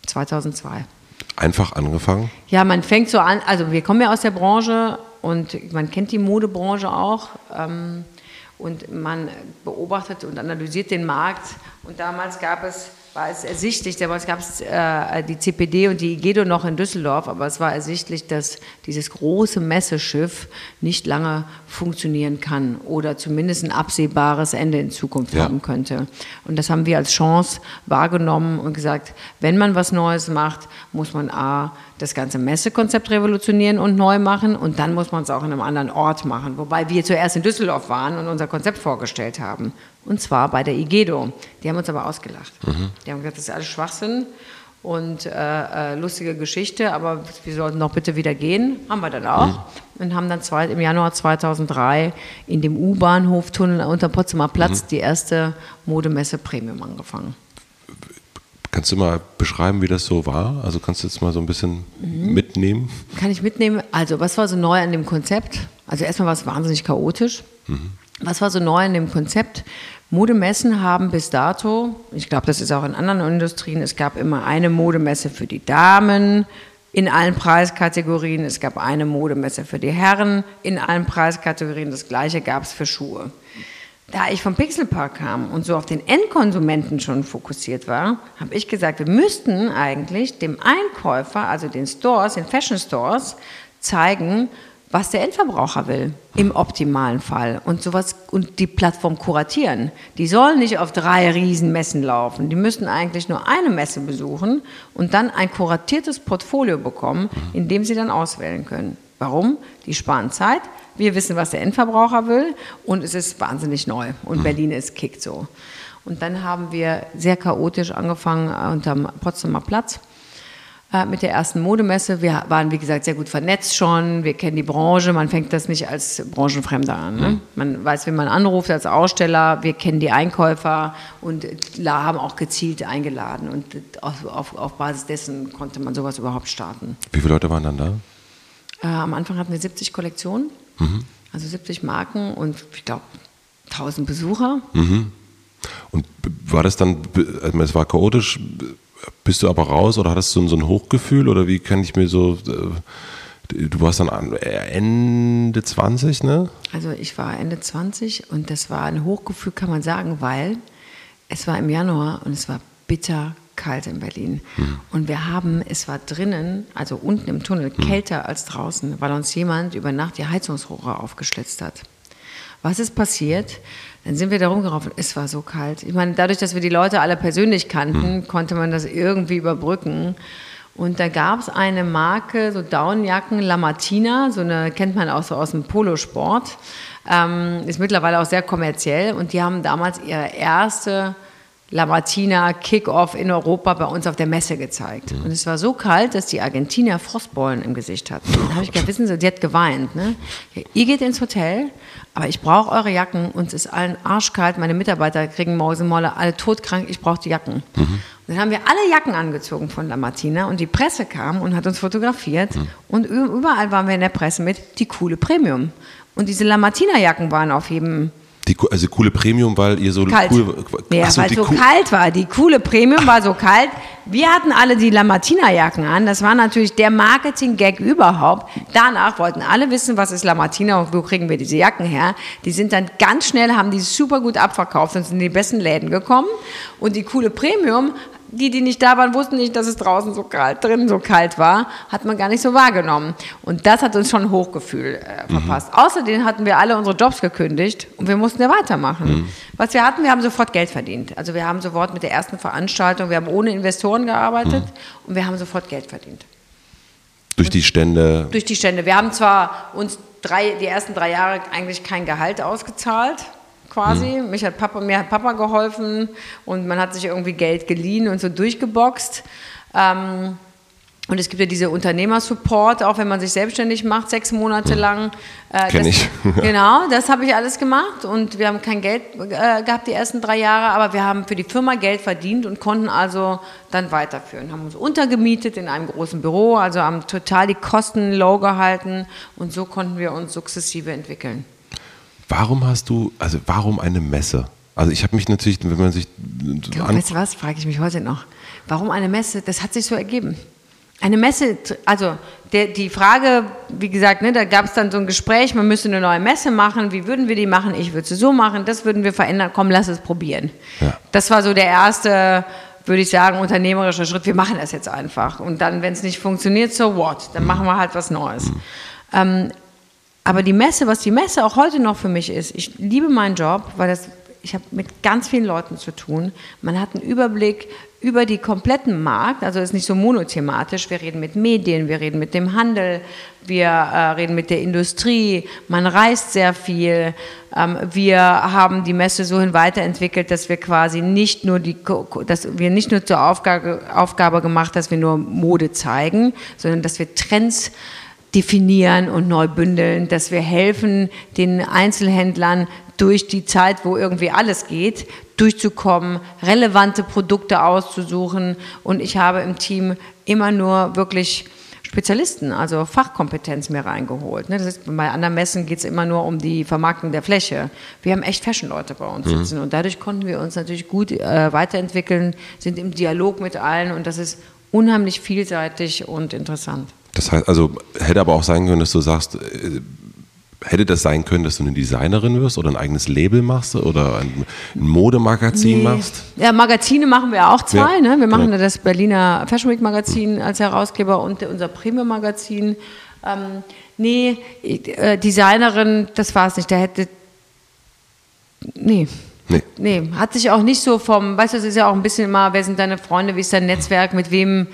2002. Einfach angefangen? Ja, man fängt so an, also wir kommen ja aus der Branche und man kennt die Modebranche auch. Ähm, und man beobachtet und analysiert den Markt. Und damals gab es war es ersichtlich, damals gab es äh, die CPD und die IGEDO noch in Düsseldorf, aber es war ersichtlich, dass dieses große Messeschiff nicht lange funktionieren kann oder zumindest ein absehbares Ende in Zukunft ja. haben könnte. Und das haben wir als Chance wahrgenommen und gesagt, wenn man was Neues macht, muss man A, das ganze Messekonzept revolutionieren und neu machen und dann muss man es auch in einem anderen Ort machen. Wobei wir zuerst in Düsseldorf waren und unser Konzept vorgestellt haben. Und zwar bei der IGEDO. Die haben uns aber ausgelacht. Mhm. Die haben gesagt, das ist alles Schwachsinn und äh, äh, lustige Geschichte, aber wir sollten doch bitte wieder gehen. Haben wir dann auch. Mhm. Und haben dann zwei, im Januar 2003 in dem U-Bahnhoftunnel unter Potsdamer Platz mhm. die erste Modemesse Premium angefangen. Kannst du mal beschreiben, wie das so war? Also kannst du jetzt mal so ein bisschen mhm. mitnehmen? Kann ich mitnehmen. Also was war so neu an dem Konzept? Also erstmal war es wahnsinnig chaotisch. Mhm. Was war so neu an dem Konzept? Modemessen haben bis dato, ich glaube, das ist auch in anderen Industrien, es gab immer eine Modemesse für die Damen in allen Preiskategorien, es gab eine Modemesse für die Herren in allen Preiskategorien, das gleiche gab es für Schuhe. Da ich vom Pixelpark kam und so auf den Endkonsumenten schon fokussiert war, habe ich gesagt, wir müssten eigentlich dem Einkäufer, also den Stores, den Fashion Stores, zeigen, was der Endverbraucher will, im optimalen Fall. Und sowas und die Plattform kuratieren. Die sollen nicht auf drei Riesenmessen laufen. Die müssen eigentlich nur eine Messe besuchen und dann ein kuratiertes Portfolio bekommen, in dem sie dann auswählen können. Warum? Die sparen Zeit, wir wissen, was der Endverbraucher will und es ist wahnsinnig neu und Berlin ist kickt so. Und dann haben wir sehr chaotisch angefangen äh, unterm Potsdamer Platz äh, mit der ersten Modemesse. Wir waren, wie gesagt, sehr gut vernetzt schon. Wir kennen die Branche. Man fängt das nicht als Branchenfremder an. Ne? Man weiß, wenn man anruft als Aussteller. Wir kennen die Einkäufer und haben auch gezielt eingeladen. Und auf, auf, auf Basis dessen konnte man sowas überhaupt starten. Wie viele Leute waren dann da? Äh, am Anfang hatten wir 70 Kollektionen. Mhm. Also 70 Marken und ich glaube 1000 Besucher. Mhm. Und war das dann, also es war chaotisch, bist du aber raus oder hattest du so ein Hochgefühl oder wie kann ich mir so, äh, du warst dann Ende 20, ne? Also ich war Ende 20 und das war ein Hochgefühl, kann man sagen, weil es war im Januar und es war bitter kalt in Berlin. Hm. Und wir haben, es war drinnen, also unten im Tunnel, hm. kälter als draußen, weil uns jemand über Nacht die Heizungsrohre aufgeschlitzt hat. Was ist passiert? Dann sind wir da rumgelaufen. Es war so kalt. Ich meine, dadurch, dass wir die Leute alle persönlich kannten, hm. konnte man das irgendwie überbrücken. Und da gab es eine Marke, so Downjacken, Lamartina, so eine kennt man auch so aus dem Polosport. Ähm, ist mittlerweile auch sehr kommerziell und die haben damals ihre erste La Martina Kickoff in Europa bei uns auf der Messe gezeigt. Und es war so kalt, dass die Argentinier Frostbeulen im Gesicht hatten. Dann habe ich gedacht, wissen Sie, die hat geweint. Ne? Ihr geht ins Hotel, aber ich brauche eure Jacken. Uns ist allen arschkalt. Meine Mitarbeiter kriegen Mausemolle, alle todkrank. Ich brauche die Jacken. Mhm. Dann haben wir alle Jacken angezogen von La Martina und die Presse kam und hat uns fotografiert. Mhm. Und überall waren wir in der Presse mit die coole Premium. Und diese La Martina Jacken waren auf jedem die, also coole Premium, weil ihr so kalt. cool. Ja, so, weil es so kalt war. Die coole Premium war so kalt. Wir hatten alle die Lamartina-Jacken an. Das war natürlich der Marketing-Gag überhaupt. Danach wollten alle wissen, was ist Lamartina und wo kriegen wir diese Jacken her. Die sind dann ganz schnell, haben die super gut abverkauft und sind in die besten Läden gekommen. Und die coole Premium die, die nicht da waren, wussten nicht, dass es draußen so kalt, drin so kalt war, hat man gar nicht so wahrgenommen. Und das hat uns schon ein Hochgefühl äh, mhm. verpasst. Mhm. Außerdem hatten wir alle unsere Jobs gekündigt und wir mussten ja weitermachen. Mhm. Was wir hatten, wir haben sofort Geld verdient. Also wir haben sofort mit der ersten Veranstaltung, wir haben ohne Investoren gearbeitet mhm. und wir haben sofort Geld verdient. Durch die Stände? Durch die Stände. Wir haben zwar uns drei, die ersten drei Jahre eigentlich kein Gehalt ausgezahlt, quasi. Mhm. Mich hat Papa, mir hat Papa geholfen und man hat sich irgendwie Geld geliehen und so durchgeboxt. Ähm, und es gibt ja diese Unternehmersupport, auch wenn man sich selbstständig macht, sechs Monate mhm. lang. Äh, Kenn ich. genau, das habe ich alles gemacht und wir haben kein Geld äh, gehabt die ersten drei Jahre, aber wir haben für die Firma Geld verdient und konnten also dann weiterführen. Haben uns untergemietet in einem großen Büro, also haben total die Kosten low gehalten und so konnten wir uns sukzessive entwickeln. Warum hast du, also warum eine Messe? Also ich habe mich natürlich, wenn man sich... Ja, weißt du was, frage ich mich heute noch. Warum eine Messe? Das hat sich so ergeben. Eine Messe, also der, die Frage, wie gesagt, ne, da gab es dann so ein Gespräch, man müsste eine neue Messe machen, wie würden wir die machen? Ich würde sie so machen, das würden wir verändern, komm, lass es probieren. Ja. Das war so der erste, würde ich sagen, unternehmerische Schritt, wir machen das jetzt einfach. Und dann, wenn es nicht funktioniert, so what, dann machen wir halt was Neues. Mhm. Ähm, aber die Messe, was die Messe auch heute noch für mich ist, ich liebe meinen Job, weil das, ich habe mit ganz vielen Leuten zu tun. Man hat einen Überblick über die kompletten Markt, also ist nicht so monothematisch. Wir reden mit Medien, wir reden mit dem Handel, wir äh, reden mit der Industrie, man reist sehr viel. Ähm, wir haben die Messe so hin weiterentwickelt, dass wir quasi nicht nur die, dass wir nicht nur zur Aufgabe, Aufgabe gemacht, dass wir nur Mode zeigen, sondern dass wir Trends definieren und neu bündeln, dass wir helfen, den Einzelhändlern durch die Zeit, wo irgendwie alles geht, durchzukommen, relevante Produkte auszusuchen. Und ich habe im Team immer nur wirklich Spezialisten, also Fachkompetenz mir reingeholt. Ne? Das ist, bei anderen Messen geht es immer nur um die Vermarktung der Fläche. Wir haben echt Fashion-Leute bei uns mhm. sitzen und dadurch konnten wir uns natürlich gut äh, weiterentwickeln, sind im Dialog mit allen und das ist unheimlich vielseitig und interessant. Das heißt, also hätte aber auch sein können, dass du sagst, äh, hätte das sein können, dass du eine Designerin wirst oder ein eigenes Label machst oder ein, Modemagazin nee. machst? Ja, Magazine machen wir auch zwei. Ja, ne? Wir machen ja. das Berliner Fashion Week Magazin als Herausgeber und unser Premium Magazin. Ähm, nee, äh, Designerin, das war es nicht. Da hätte. Nee. Nee. nee. Hat sich auch nicht so vom, weißt du, es ist ja auch ein bisschen immer, wer sind deine Freunde, wie ist dein Netzwerk, mit wem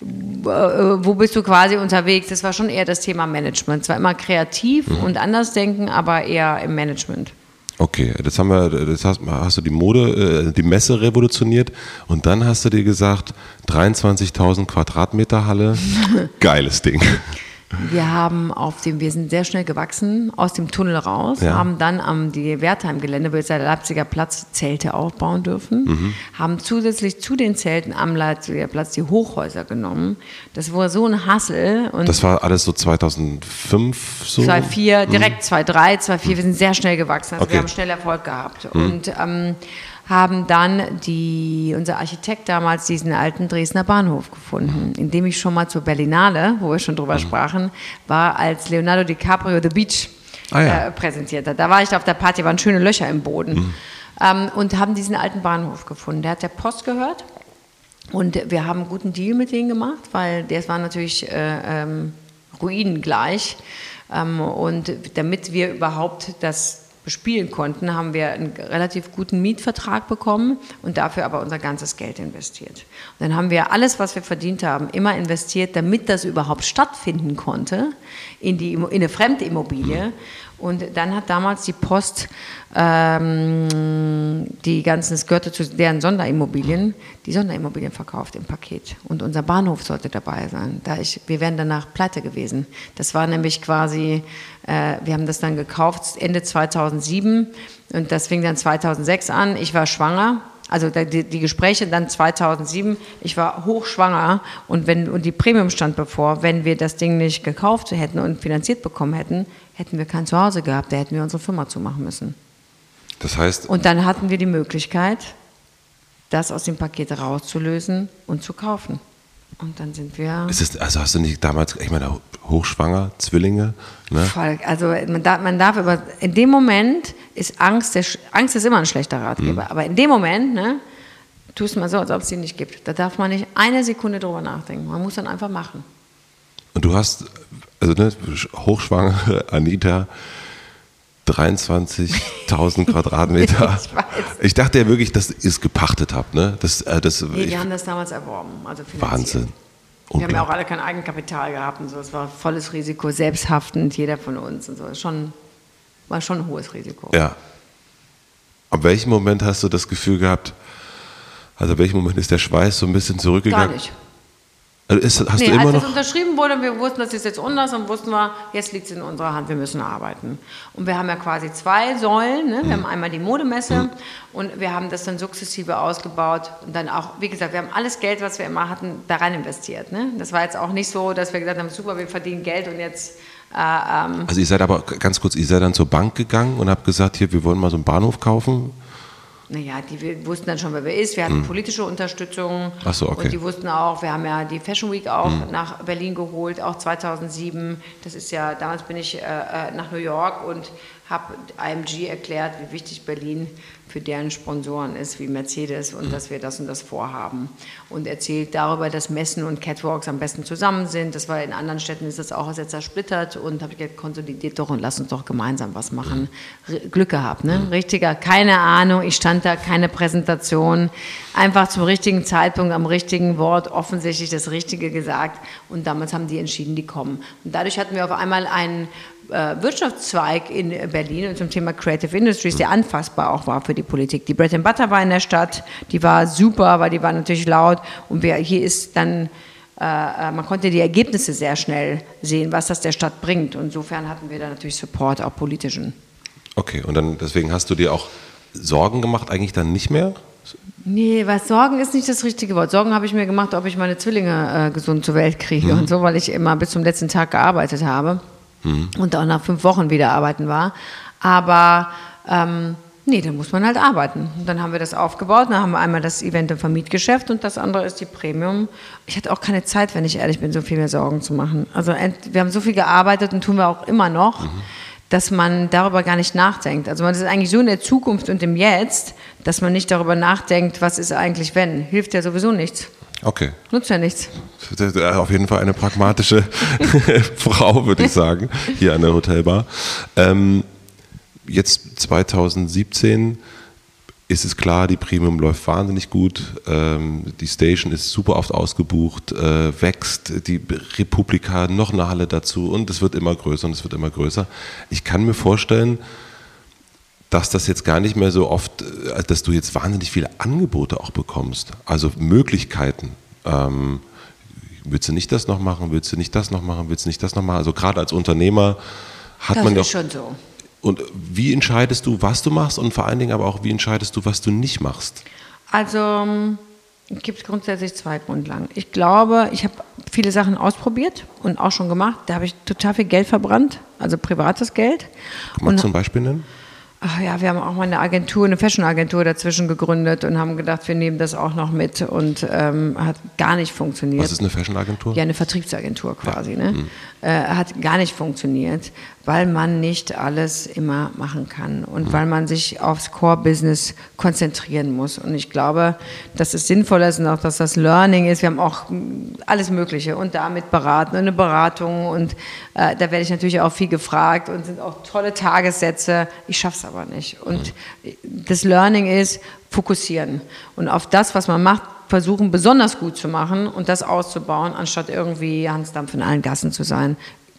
wo bist du quasi unterwegs? Das war schon eher das Thema Management. Zwar immer kreativ mhm. und anders denken, aber eher im Management. Okay, das haben wir, das hast, hast du die Mode, äh, die Messe revolutioniert und dann hast du dir gesagt, 23.000 Quadratmeter Halle, geiles Ding. Wir haben auf dem, wir sind sehr schnell gewachsen, aus dem Tunnel raus, ja. haben dann am die Wertheim-Gelände, wo jetzt der Leipziger Platz, Zelte aufbauen dürfen, mhm. haben zusätzlich zu den Zelten am Leipziger Platz die Hochhäuser genommen. Das war so ein Hassel. Und das war alles so 2005 so? 2004, direkt mhm. 2003, 2004, wir sind sehr schnell gewachsen, also okay. wir haben schnell Erfolg gehabt. Mhm. Und ähm, haben dann die, unser Architekt damals diesen alten Dresdner Bahnhof gefunden, in dem ich schon mal zur Berlinale, wo wir schon drüber mhm. sprachen, war als Leonardo DiCaprio The Beach ah, ja. äh, präsentiert hat. Da war ich auf der Party, waren schöne Löcher im Boden mhm. ähm, und haben diesen alten Bahnhof gefunden. Der hat der Post gehört und wir haben einen guten Deal mit denen gemacht, weil der war natürlich äh, ähm, ruinengleich. Ähm, und damit wir überhaupt das bespielen konnten, haben wir einen relativ guten Mietvertrag bekommen und dafür aber unser ganzes Geld investiert. Und dann haben wir alles, was wir verdient haben, immer investiert, damit das überhaupt stattfinden konnte in, die, in eine fremde Immobilie. Und dann hat damals die Post ähm, die ganzen, es gehörte zu deren Sonderimmobilien, die Sonderimmobilien verkauft im Paket. Und unser Bahnhof sollte dabei sein. Da ich, wir wären danach pleite gewesen. Das war nämlich quasi, äh, wir haben das dann gekauft Ende 2007 und das fing dann 2006 an. Ich war schwanger also die, die, Gespräche dann 2007, ich war hochschwanger und, wenn, und die Premium stand bevor, wenn wir das Ding nicht gekauft hätten und finanziert bekommen hätten, hätten wir kein Zuhause gehabt, da hätten wir unsere Firma zumachen müssen. Das heißt. Und dann hatten wir die Möglichkeit, das aus dem Paket rauszulösen und zu kaufen. Und dann sind wir. Es, also hast du nicht damals, ich meine, hochschwanger, Zwillinge? Ne? Voll. Also man darf, man darf über, in dem Moment ist Angst, der, Angst ist immer ein schlechter Ratgeber, mhm. aber in dem Moment, ne, tust mal so, als ob es sie nicht gibt. Da darf man nicht eine Sekunde drüber nachdenken. Man muss dann einfach machen. Und du hast, also ne, hochschwangere Anita, 23.000 Quadratmeter. ich, ich, dachte ja wirklich, dass ihr es gepachtet habt. Ne? Das, äh, das, nee, wir haben das damals erworben. Also Wahnsinn. Wir haben ja auch alle kein Eigenkapital gehabt und so. Es war volles Risiko, selbsthaftend, jeder von uns und so. Schon, war schon ein hohes Risiko. Ja. Ab welchem Moment hast du das Gefühl gehabt, also welchem Moment ist der Schweiß so ein bisschen zurückgegangen? Gar nicht. Also ist, hast nee, du immer als noch es unterschrieben wurde, wir wussten, das ist jetzt unser, und wussten wir, jetzt liegt es in unserer Hand, wir müssen arbeiten. Und wir haben ja quasi zwei Säulen. Ne? Wir mhm. haben einmal die Modemesse mhm. und wir haben das dann sukzessive ausgebaut. Und dann auch, wie gesagt, wir haben alles Geld, was wir immer hatten, da rein investiert. Ne? Das war jetzt auch nicht so, dass wir gesagt haben, super, wir verdienen Geld und jetzt. Äh, ähm also ihr seid aber ganz kurz, ihr seid dann zur Bank gegangen und habt gesagt, hier, wir wollen mal so einen Bahnhof kaufen. Naja, die wussten dann schon, wer wer ist. Wir hatten hm. politische Unterstützung. Ach so, okay. Und die wussten auch, wir haben ja die Fashion Week auch hm. nach Berlin geholt, auch 2007. Das ist ja, damals bin ich äh, äh nach New York und habe IMG erklärt, wie wichtig Berlin für deren Sponsoren ist, wie Mercedes, und dass wir das und das vorhaben. Und erzählt darüber, dass Messen und Catwalks am besten zusammen sind. Das war in anderen Städten ist das auch sehr zersplittert. Und habe ich gesagt, konsolidiert doch und lass uns doch gemeinsam was machen. Glück gehabt, ne? Richtiger, keine Ahnung, ich stand da, keine Präsentation. Einfach zum richtigen Zeitpunkt, am richtigen Wort, offensichtlich das Richtige gesagt. Und damals haben die entschieden, die kommen. Und dadurch hatten wir auf einmal einen Wirtschaftszweig in Berlin und zum Thema Creative Industries, der anfassbar auch war für die Politik. Die Bread and Butter war in der Stadt, die war super, weil die war natürlich laut und wer, hier ist dann äh, äh, man konnte die Ergebnisse sehr schnell sehen, was das der Stadt bringt. Und insofern hatten wir da natürlich Support, auch politischen. Okay, und dann deswegen hast du dir auch Sorgen gemacht, eigentlich dann nicht mehr? Nee, was Sorgen ist nicht das richtige Wort. Sorgen habe ich mir gemacht, ob ich meine Zwillinge äh, gesund zur Welt kriege mhm. und so, weil ich immer bis zum letzten Tag gearbeitet habe mhm. und auch nach fünf Wochen wieder arbeiten war. Aber ähm, nee, dann muss man halt arbeiten. Und dann haben wir das aufgebaut. Dann haben wir einmal das Event- und Vermietgeschäft und das andere ist die Premium. Ich hatte auch keine Zeit, wenn ich ehrlich bin, so viel mehr Sorgen zu machen. Also wir haben so viel gearbeitet und tun wir auch immer noch. Mhm dass man darüber gar nicht nachdenkt. Also man ist eigentlich so in der Zukunft und im Jetzt, dass man nicht darüber nachdenkt, was ist eigentlich wenn. Hilft ja sowieso nichts. Okay. Nutzt ja nichts. Auf jeden Fall eine pragmatische Frau, würde ich sagen, hier an der Hotelbar. Ähm, jetzt 2017 ist es klar, die Premium läuft wahnsinnig gut. Ähm, die Station ist super oft ausgebucht, äh, wächst, die Republika noch eine Halle dazu und es wird immer größer und es wird immer größer. Ich kann mir vorstellen, dass das jetzt gar nicht mehr so oft, äh, dass du jetzt wahnsinnig viele Angebote auch bekommst, also Möglichkeiten. Ähm, willst du nicht das noch machen, willst du nicht das noch machen, willst du nicht das noch machen? Also gerade als Unternehmer hat das man ja schon so. Und wie entscheidest du, was du machst und vor allen Dingen aber auch, wie entscheidest du, was du nicht machst? Also es gibt grundsätzlich zwei Grundlagen. Ich glaube, ich habe viele Sachen ausprobiert und auch schon gemacht. Da habe ich total viel Geld verbrannt, also privates Geld. Magst du ein Beispiel nennen? Ach ja, wir haben auch mal eine Agentur, eine Fashion-Agentur dazwischen gegründet und haben gedacht, wir nehmen das auch noch mit und ähm, hat gar nicht funktioniert. Was ist eine Fashion-Agentur? Ja, eine Vertriebsagentur quasi. Ja. Ne? Mhm. Äh, hat gar nicht funktioniert, weil man nicht alles immer machen kann und mhm. weil man sich aufs Core-Business konzentrieren muss. Und ich glaube, dass es sinnvoll ist und auch, dass das Learning ist. Wir haben auch alles Mögliche und damit beraten und eine Beratung und äh, da werde ich natürlich auch viel gefragt und sind auch tolle Tagessätze. Ich schaffe es aber nicht. Und mhm. das Learning ist, fokussieren und auf das, was man macht, versuchen, besonders gut zu machen und das auszubauen, anstatt irgendwie Hansdampf in allen Gassen zu sein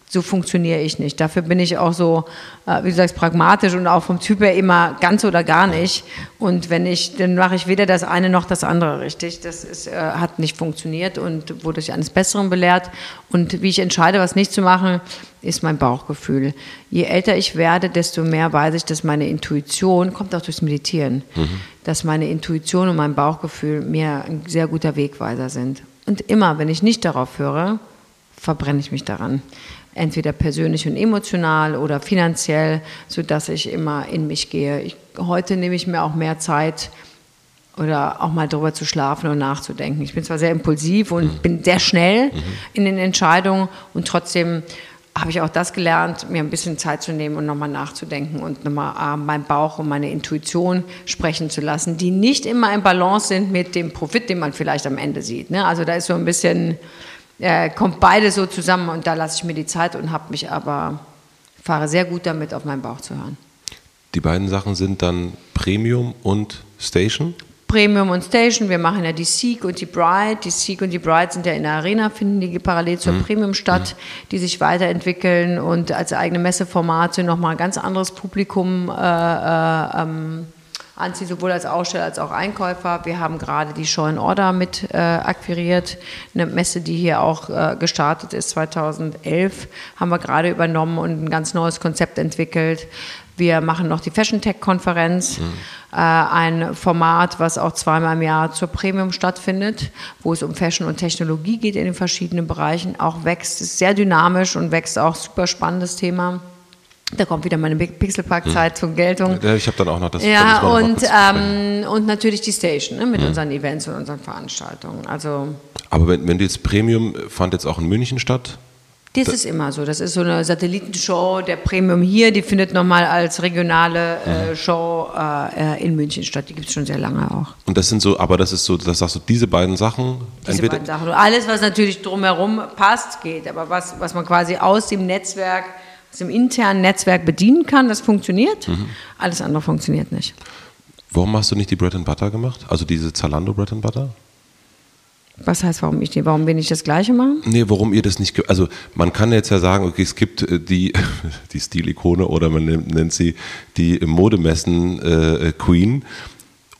so funktioniere ich nicht. Dafür bin ich auch so, äh, wie du sagst, pragmatisch und auch vom Typ her immer ganz oder gar nicht. Und wenn ich, dann mache ich weder das eine noch das andere richtig. Das ist, äh, hat nicht funktioniert und wurde ich eines Besseren belehrt. Und wie ich entscheide, was nicht zu machen, ist mein Bauchgefühl. Je älter ich werde, desto mehr weiß ich, dass meine Intuition, kommt auch durchs Meditieren, mhm. dass meine Intuition und mein Bauchgefühl mir ein sehr guter Wegweiser sind. Und immer, wenn ich nicht darauf höre, verbrenne ich mich daran entweder persönlich und emotional oder finanziell, sodass ich immer in mich gehe. Ich, heute nehme ich mir auch mehr Zeit, oder auch mal drüber zu schlafen und nachzudenken. Ich bin zwar sehr impulsiv und mhm. bin sehr schnell mhm. in den Entscheidungen und trotzdem habe ich auch das gelernt, mir ein bisschen Zeit zu nehmen und nochmal nachzudenken und nochmal äh, meinen Bauch und meine Intuition sprechen zu lassen, die nicht immer im Balance sind mit dem Profit, den man vielleicht am Ende sieht. Ne? Also da ist so ein bisschen äh, kommt beide so zusammen und da lasse ich mir die Zeit und habe mich aber, fahre sehr gut damit, auf meinen Bauch zu hören. Die beiden Sachen sind dann Premium und Station? Premium und Station, wir machen ja die Seek und die Bride. Die Seek und die Bride sind ja in der Arena, finden die parallel zur mhm. Premium statt, mhm. die sich weiterentwickeln und als eigene Messeformate nochmal ein ganz anderes Publikum äh, äh, ähm, Anzi sowohl als Aussteller als auch Einkäufer. Wir haben gerade die Show in Order mit äh, akquiriert, eine Messe, die hier auch äh, gestartet ist 2011, haben wir gerade übernommen und ein ganz neues Konzept entwickelt. Wir machen noch die Fashion Tech Konferenz, mhm. äh, ein Format, was auch zweimal im Jahr zur Premium stattfindet, wo es um Fashion und Technologie geht in den verschiedenen Bereichen. Auch wächst, ist sehr dynamisch und wächst auch super spannendes Thema. Da kommt wieder meine Pixelpark-Zeit hm. zur Geltung. Ich habe dann auch noch das. Ja, und, ähm, und natürlich die Station ne, mit hm. unseren Events und unseren Veranstaltungen. Also Aber wenn, wenn du jetzt Premium fand jetzt auch in München statt? Das ist immer so. Das ist so eine Satellitenshow der Premium hier. Die findet nochmal als regionale äh, mhm. Show äh, in München statt. Die gibt es schon sehr lange auch. Und das sind so, aber das ist so, das sagst du, diese beiden Sachen. Diese beiden Sachen. Und alles, was natürlich drumherum passt, geht. Aber was, was man quasi aus dem Netzwerk, aus dem internen Netzwerk bedienen kann, das funktioniert. Mhm. Alles andere funktioniert nicht. Warum hast du nicht die Bread and Butter gemacht? Also diese Zalando Bread and Butter? Was heißt, warum ich warum wir nicht das Gleiche machen? Nee, warum ihr das nicht, also man kann jetzt ja sagen, okay, es gibt äh, die, die Stilikone oder man nennt sie die Modemessen äh, Queen.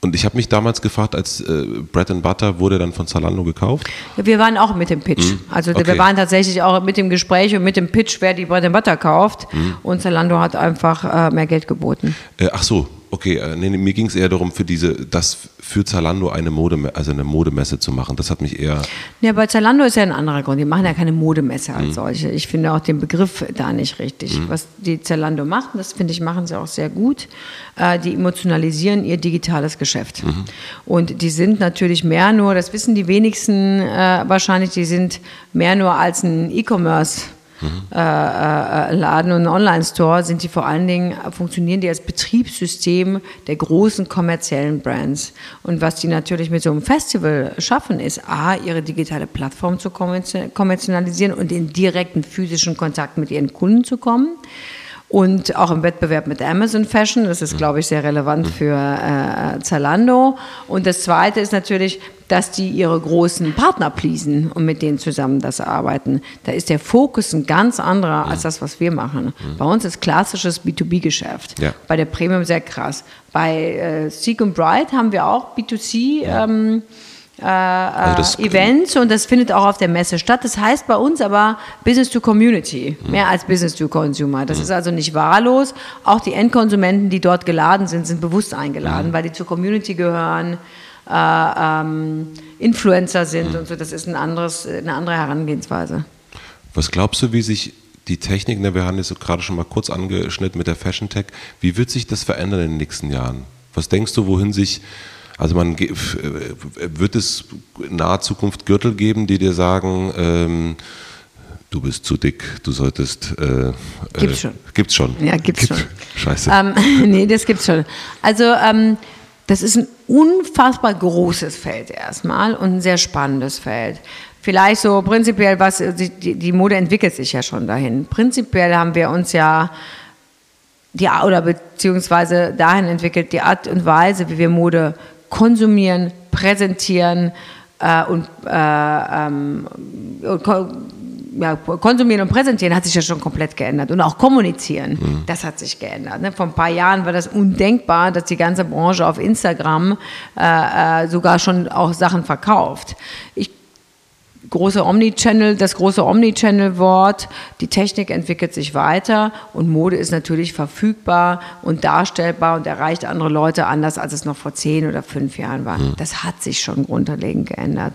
Und ich habe mich damals gefragt, als äh, Bread and Butter wurde dann von Zalando gekauft. Ja, wir waren auch mit dem Pitch. Mhm. Also okay. wir waren tatsächlich auch mit dem Gespräch und mit dem Pitch, wer die Bread and Butter kauft. Mhm. Und Zalando hat einfach äh, mehr Geld geboten. Äh, ach so, okay, äh, nee, mir ging es eher darum, für diese, das für Zalando eine Mode, also eine Modemesse zu machen. Das hat mich eher. Ja, bei Zalando ist ja ein anderer Grund. Die machen ja keine Modemesse als mhm. solche. Ich finde auch den Begriff da nicht richtig. Mhm. Was die Zalando macht, das finde ich, machen sie auch sehr gut. Äh, die emotionalisieren ihr digitales Geschäft. Mhm. Und die sind natürlich mehr nur, das wissen die wenigsten äh, wahrscheinlich, die sind mehr nur als ein E-Commerce äh, Laden und Online-Store sind die vor allen Dingen, funktionieren die als Betriebssystem der großen kommerziellen Brands. Und was die natürlich mit so einem Festival schaffen, ist A, ihre digitale Plattform zu kommerzialisieren und in direkten physischen Kontakt mit ihren Kunden zu kommen und auch im Wettbewerb mit Amazon Fashion. Das ist, glaube ich, sehr relevant für äh, Zalando. Und das Zweite ist natürlich, dass die ihre großen Partner pleasen und mit denen zusammen das arbeiten. Da ist der Fokus ein ganz anderer als das, was wir machen. Bei uns ist klassisches B2B-Geschäft. Ja. Bei der Premium sehr krass. Bei äh, Seek and Bright haben wir auch B2C. Ja. Ähm, äh, also Events und das findet auch auf der Messe statt. Das heißt bei uns aber Business to Community, mhm. mehr als Business to Consumer. Das mhm. ist also nicht wahllos. Auch die Endkonsumenten, die dort geladen sind, sind bewusst eingeladen, mhm. weil die zur Community gehören, äh, ähm, Influencer sind mhm. und so. Das ist ein anderes, eine andere Herangehensweise. Was glaubst du, wie sich die Technik, ne, wir haben es gerade schon mal kurz angeschnitten mit der Fashion Tech, wie wird sich das verändern in den nächsten Jahren? Was denkst du, wohin sich also man wird es in naher Zukunft Gürtel geben, die dir sagen, ähm, du bist zu dick, du solltest. Äh, gibt's schon. Äh, gibt's schon. Ja, gibt's Gibt, schon. Scheiße. Ähm, nee, das gibt's schon. Also ähm, das ist ein unfassbar großes Feld erstmal und ein sehr spannendes Feld. Vielleicht so prinzipiell, was die, die Mode entwickelt sich ja schon dahin. Prinzipiell haben wir uns ja die oder beziehungsweise dahin entwickelt die Art und Weise, wie wir Mode konsumieren, präsentieren äh, und, äh, ähm, ja, konsumieren und präsentieren hat sich ja schon komplett geändert. Und auch kommunizieren, mhm. das hat sich geändert. Ne? Vor ein paar Jahren war das undenkbar, dass die ganze Branche auf Instagram äh, äh sogar schon auch Sachen verkauft. Ich große Omnichannel, das große Omnichannel-Wort. Die Technik entwickelt sich weiter und Mode ist natürlich verfügbar und darstellbar und erreicht andere Leute anders, als es noch vor zehn oder fünf Jahren war. Mhm. Das hat sich schon grundlegend geändert.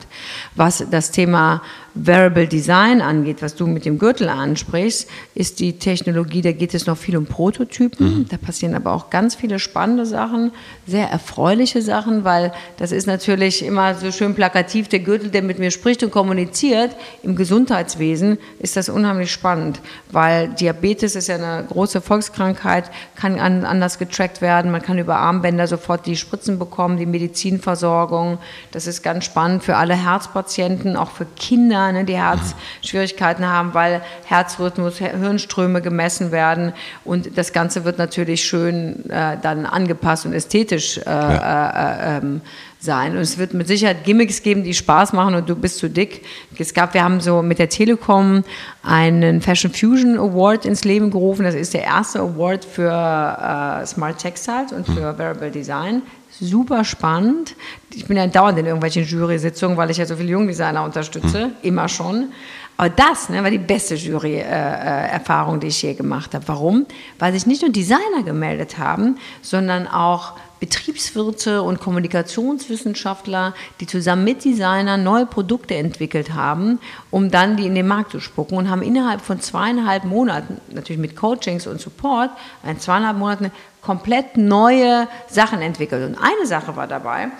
Was das Thema Variable Design angeht, was du mit dem Gürtel ansprichst, ist die Technologie, da geht es noch viel um Prototypen. Mhm. Da passieren aber auch ganz viele spannende Sachen, sehr erfreuliche Sachen, weil das ist natürlich immer so schön plakativ, der Gürtel, der mit mir spricht und kommuniziert. Im Gesundheitswesen ist das unheimlich spannend, weil Diabetes ist ja eine große Volkskrankheit, kann anders getrackt werden. Man kann über Armbänder sofort die Spritzen bekommen, die Medizinversorgung. Das ist ganz spannend für alle Herzpatienten, auch für Kinder Kinder, ne, die Herzschwierigkeiten haben, weil Herzrhythmus, Hirnströme gemessen werden und das Ganze wird natürlich schön äh, dann angepasst und ästhetisch äh, ja. äh, ähm, sein. Und es wird mit Sicherheit Gimmicks geben, die Spaß machen und du bist zu dick. Es gab, wir haben so mit der Telekom einen Fashion Fusion Award ins Leben gerufen. Das ist der erste Award für äh, Smart Textiles und für Variable Design super spannend. Ich bin ja dauernd in irgendwelchen Jury-Sitzungen, weil ich ja so viele Jungdesigner unterstütze, mhm. immer schon. Aber das ne, war die beste Jury-Erfahrung, die ich je gemacht habe. Warum? Weil sich nicht nur Designer gemeldet haben, sondern auch Betriebswirte und Kommunikationswissenschaftler, die zusammen mit Designern neue Produkte entwickelt haben, um dann die in den Markt zu spucken und haben innerhalb von zweieinhalb Monaten, natürlich mit Coachings und Support, in zweieinhalb Monaten komplett neue Sachen entwickelt. Und eine Sache war dabei,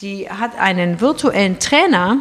die hat einen virtuellen Trainer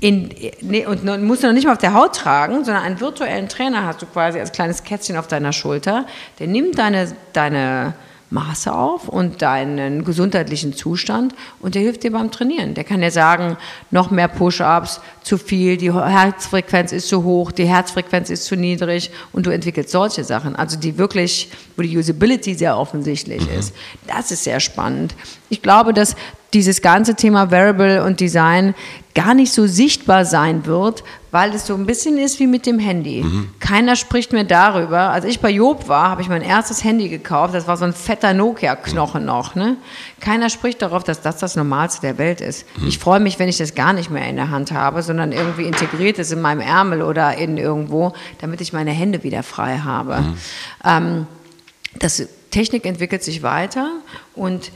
in, nee, und musst du noch nicht mal auf der Haut tragen, sondern einen virtuellen Trainer hast du quasi als kleines Kätzchen auf deiner Schulter. Der nimmt deine, deine Maße auf und deinen gesundheitlichen Zustand und der hilft dir beim Trainieren. Der kann dir sagen, noch mehr Push-ups, zu viel, die Herzfrequenz ist zu hoch, die Herzfrequenz ist zu niedrig und du entwickelst solche Sachen, also die wirklich, wo die Usability sehr offensichtlich mhm. ist. Das ist sehr spannend. Ich glaube, dass dieses ganze Thema Variable und Design gar nicht so sichtbar sein wird, weil es so ein bisschen ist wie mit dem Handy. Mhm. Keiner spricht mehr darüber. Als ich bei Job war, habe ich mein erstes Handy gekauft. Das war so ein fetter Nokia-Knochen mhm. noch. Ne? Keiner spricht darauf, dass das das Normalste der Welt ist. Mhm. Ich freue mich, wenn ich das gar nicht mehr in der Hand habe, sondern irgendwie integriert ist in meinem Ärmel oder in irgendwo, damit ich meine Hände wieder frei habe. Mhm. Ähm, das Technik entwickelt sich weiter und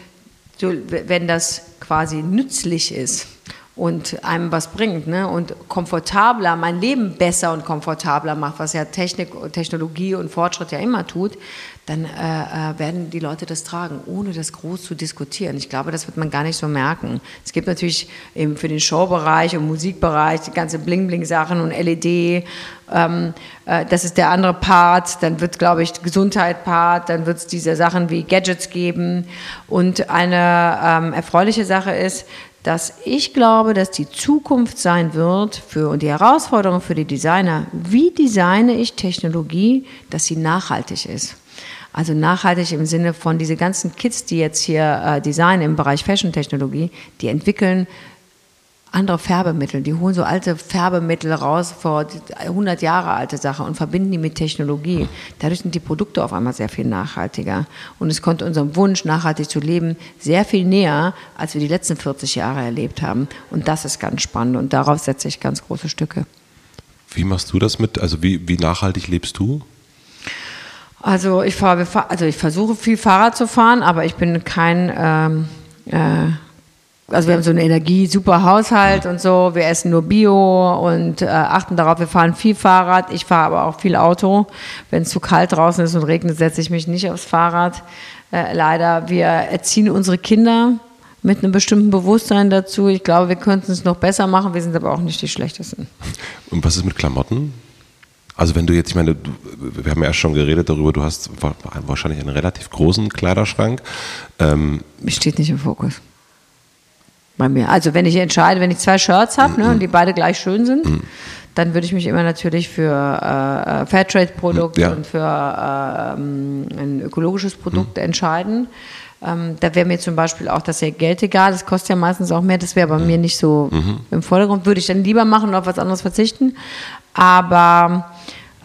so, wenn das quasi nützlich ist und einem was bringt ne? und komfortabler, mein Leben besser und komfortabler macht, was ja Technik, Technologie und Fortschritt ja immer tut, dann äh, äh, werden die Leute das tragen, ohne das groß zu diskutieren. Ich glaube, das wird man gar nicht so merken. Es gibt natürlich eben für den Showbereich und Musikbereich die ganze Bling-Bling-Sachen und LED. Ähm, äh, das ist der andere Part. Dann wird, glaube ich, Gesundheit-Part. Dann wird es diese Sachen wie Gadgets geben. Und eine ähm, erfreuliche Sache ist, dass ich glaube, dass die Zukunft sein wird für und die Herausforderung für die Designer, wie designe ich Technologie, dass sie nachhaltig ist. Also nachhaltig im Sinne von diese ganzen Kids, die jetzt hier äh, designen im Bereich Fashion-Technologie, die entwickeln andere Färbemittel. Die holen so alte Färbemittel raus, vor 100 Jahre alte Sachen und verbinden die mit Technologie. Dadurch sind die Produkte auf einmal sehr viel nachhaltiger. Und es kommt unserem Wunsch, nachhaltig zu leben, sehr viel näher, als wir die letzten 40 Jahre erlebt haben. Und das ist ganz spannend und darauf setze ich ganz große Stücke. Wie machst du das mit, also wie, wie nachhaltig lebst du? Also ich fahre, also ich versuche viel Fahrrad zu fahren, aber ich bin kein, ähm, äh, also wir haben so einen Energie-super Haushalt und so. Wir essen nur Bio und äh, achten darauf, wir fahren viel Fahrrad. Ich fahre aber auch viel Auto. Wenn es zu kalt draußen ist und regnet, setze ich mich nicht aufs Fahrrad. Äh, leider, wir erziehen unsere Kinder mit einem bestimmten Bewusstsein dazu. Ich glaube, wir könnten es noch besser machen. Wir sind aber auch nicht die Schlechtesten. Und was ist mit Klamotten? Also wenn du jetzt, ich meine, du, wir haben ja schon geredet darüber, du hast wahrscheinlich einen relativ großen Kleiderschrank. Ähm, Steht nicht im Fokus. Bei mir. Also wenn ich entscheide, wenn ich zwei Shirts habe ne, und die beide gleich schön sind, mm. dann würde ich mich immer natürlich für äh, äh Fairtrade-Produkt ja. und für äh, ein ökologisches Produkt mm. entscheiden. Ähm, da wäre mir zum Beispiel auch das Geld egal, das kostet ja meistens auch mehr, das wäre bei mm. mir nicht so -hmm. im Vordergrund. Würde ich dann lieber machen und auf was anderes verzichten. Aber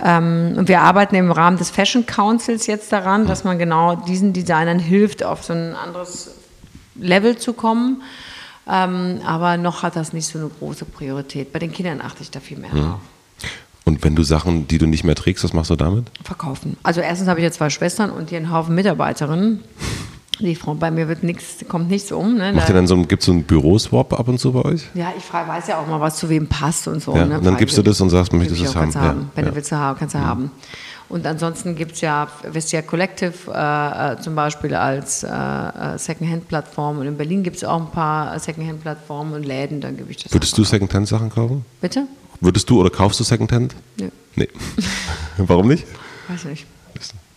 ähm, und wir arbeiten im Rahmen des Fashion Councils jetzt daran, dass man genau diesen Designern hilft, auf so ein anderes Level zu kommen. Ähm, aber noch hat das nicht so eine große Priorität. Bei den Kindern achte ich da viel mehr drauf. Und wenn du Sachen, die du nicht mehr trägst, was machst du damit? Verkaufen. Also erstens habe ich ja zwei Schwestern und hier einen Haufen Mitarbeiterinnen. Die Frau, bei mir wird nichts, kommt nichts um. Ne? Macht ihr dann so gibt es so einen Büroswap ab und zu bei euch? Ja, ich frage, weiß ja auch mal, was zu wem passt und so. Ja, ne? Und dann gibst du das und sagst, möchtest du das haben? haben. Ja, Wenn ja. du willst, kannst du ja. haben. Und ansonsten gibt es ja Vestia Collective äh, äh, zum Beispiel als äh, äh Secondhand-Plattform. Und in Berlin gibt es auch ein paar Secondhand-Plattformen und Läden, dann gebe ich das. Würdest du Secondhand-Sachen kaufen? Bitte? Würdest du oder kaufst du Secondhand? Nee. Nee. Warum nicht? Weiß nicht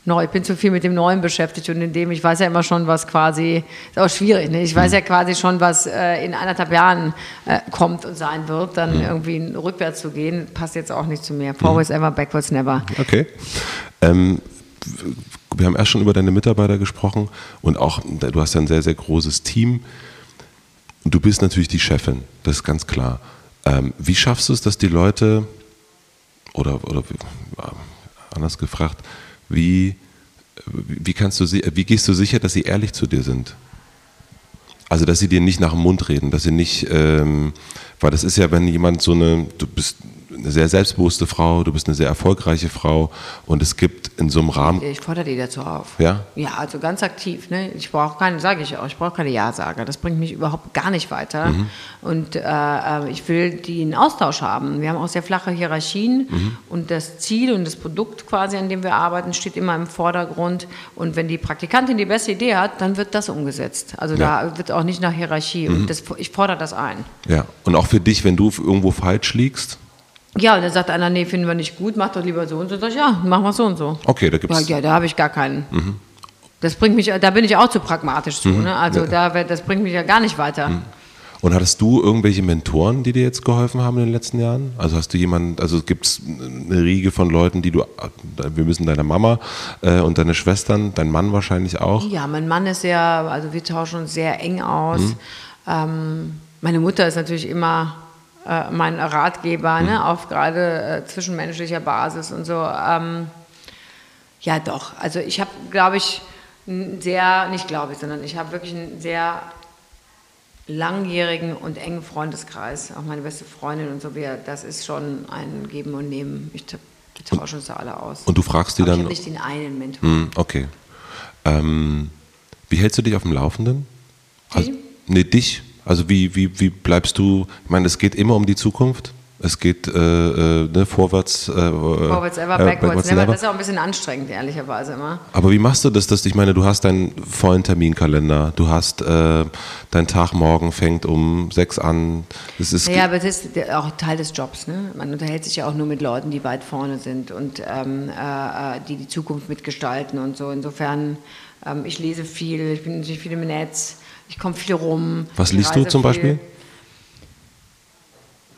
neu. Ich bin zu viel mit dem Neuen beschäftigt und in dem, ich weiß ja immer schon, was quasi, ist auch schwierig, ne? ich weiß ja quasi schon, was äh, in anderthalb Jahren äh, kommt und sein wird, dann mhm. irgendwie rückwärts zu gehen, passt jetzt auch nicht zu mir. Forwards mhm. ever, backwards never. Okay. Ähm, wir haben erst schon über deine Mitarbeiter gesprochen und auch, du hast ja ein sehr, sehr großes Team. Du bist natürlich die Chefin, das ist ganz klar. Ähm, wie schaffst du es, dass die Leute, oder, oder anders gefragt, wie, wie, kannst du, wie gehst du sicher, dass sie ehrlich zu dir sind? Also, dass sie dir nicht nach dem Mund reden, dass sie nicht, ähm, weil das ist ja, wenn jemand so eine, du bist eine sehr selbstbewusste Frau, du bist eine sehr erfolgreiche Frau und es gibt in so einem Rahmen. Ich fordere die dazu auf. Ja? Ja, also ganz aktiv. Ne? Ich brauche keine, sage ich auch, ich brauche keine Ja-Sager. Das bringt mich überhaupt gar nicht weiter. Mhm. Und äh, äh, ich will die einen Austausch haben. Wir haben auch sehr flache Hierarchien Mhm. und das Ziel und das Produkt quasi, an dem wir arbeiten, steht immer im Vordergrund. Und wenn die Praktikantin die beste Idee hat, dann wird das umgesetzt. Also Ja. da wird auch nicht nach Hierarchie. Mhm. Und das, ich fordere das ein. Ja. Und auch für dich, wenn du irgendwo falsch liegst. Ja, und dann sagt einer, nee, finden wir nicht gut, mach doch lieber so und so. Sag ich, ja, machen wir so und so. Okay, da gibt es. Ja, ja, da habe ich gar keinen. Das bringt mich, da bin ich auch zu pragmatisch zu. Ne? Also da, wär- das bringt mich ja gar nicht weiter. Und hattest du irgendwelche Mentoren, die dir jetzt geholfen haben in den letzten Jahren? Also hast du jemanden, also gibt es eine Riege von Leuten, die du, wir müssen deine Mama äh, und deine Schwestern, dein Mann wahrscheinlich auch. Ja, mein Mann ist sehr, also wir tauschen uns sehr eng aus. Ähm, meine Mutter ist natürlich immer äh, mein Ratgeber, ne? auf gerade äh, zwischenmenschlicher Basis und so. Ähm, ja, doch. Also ich habe, glaube ich, sehr, nicht glaube ich, sondern ich habe wirklich einen sehr langjährigen und engen Freundeskreis. Auch meine beste Freundin und so. Das ist schon ein Geben und Nehmen. Ich, wir tauschen uns da alle aus. Und du fragst die Aber ich dann. habe nicht den einen Mentor. Hm, okay. Ähm, wie hältst du dich auf dem Laufenden? Also, Wie? nee, dich. Also wie, wie, wie bleibst du, ich meine, es geht immer um die Zukunft. Es geht äh, äh, ne, vorwärts. Äh, Forwards ever, äh, backwards, never. Das ist auch ein bisschen anstrengend, ehrlicherweise immer. Aber wie machst du das, dass ich meine, du hast deinen vollen Terminkalender, du hast äh, dein Tag morgen fängt um sechs an. Das ist Ja, aber das ist auch Teil des Jobs. Ne? Man unterhält sich ja auch nur mit Leuten, die weit vorne sind und ähm, äh, äh, die die Zukunft mitgestalten und so. Insofern, ähm, ich lese viel, ich bin natürlich viel im Netz, ich komme viel rum. Was liest du zum viel. Beispiel?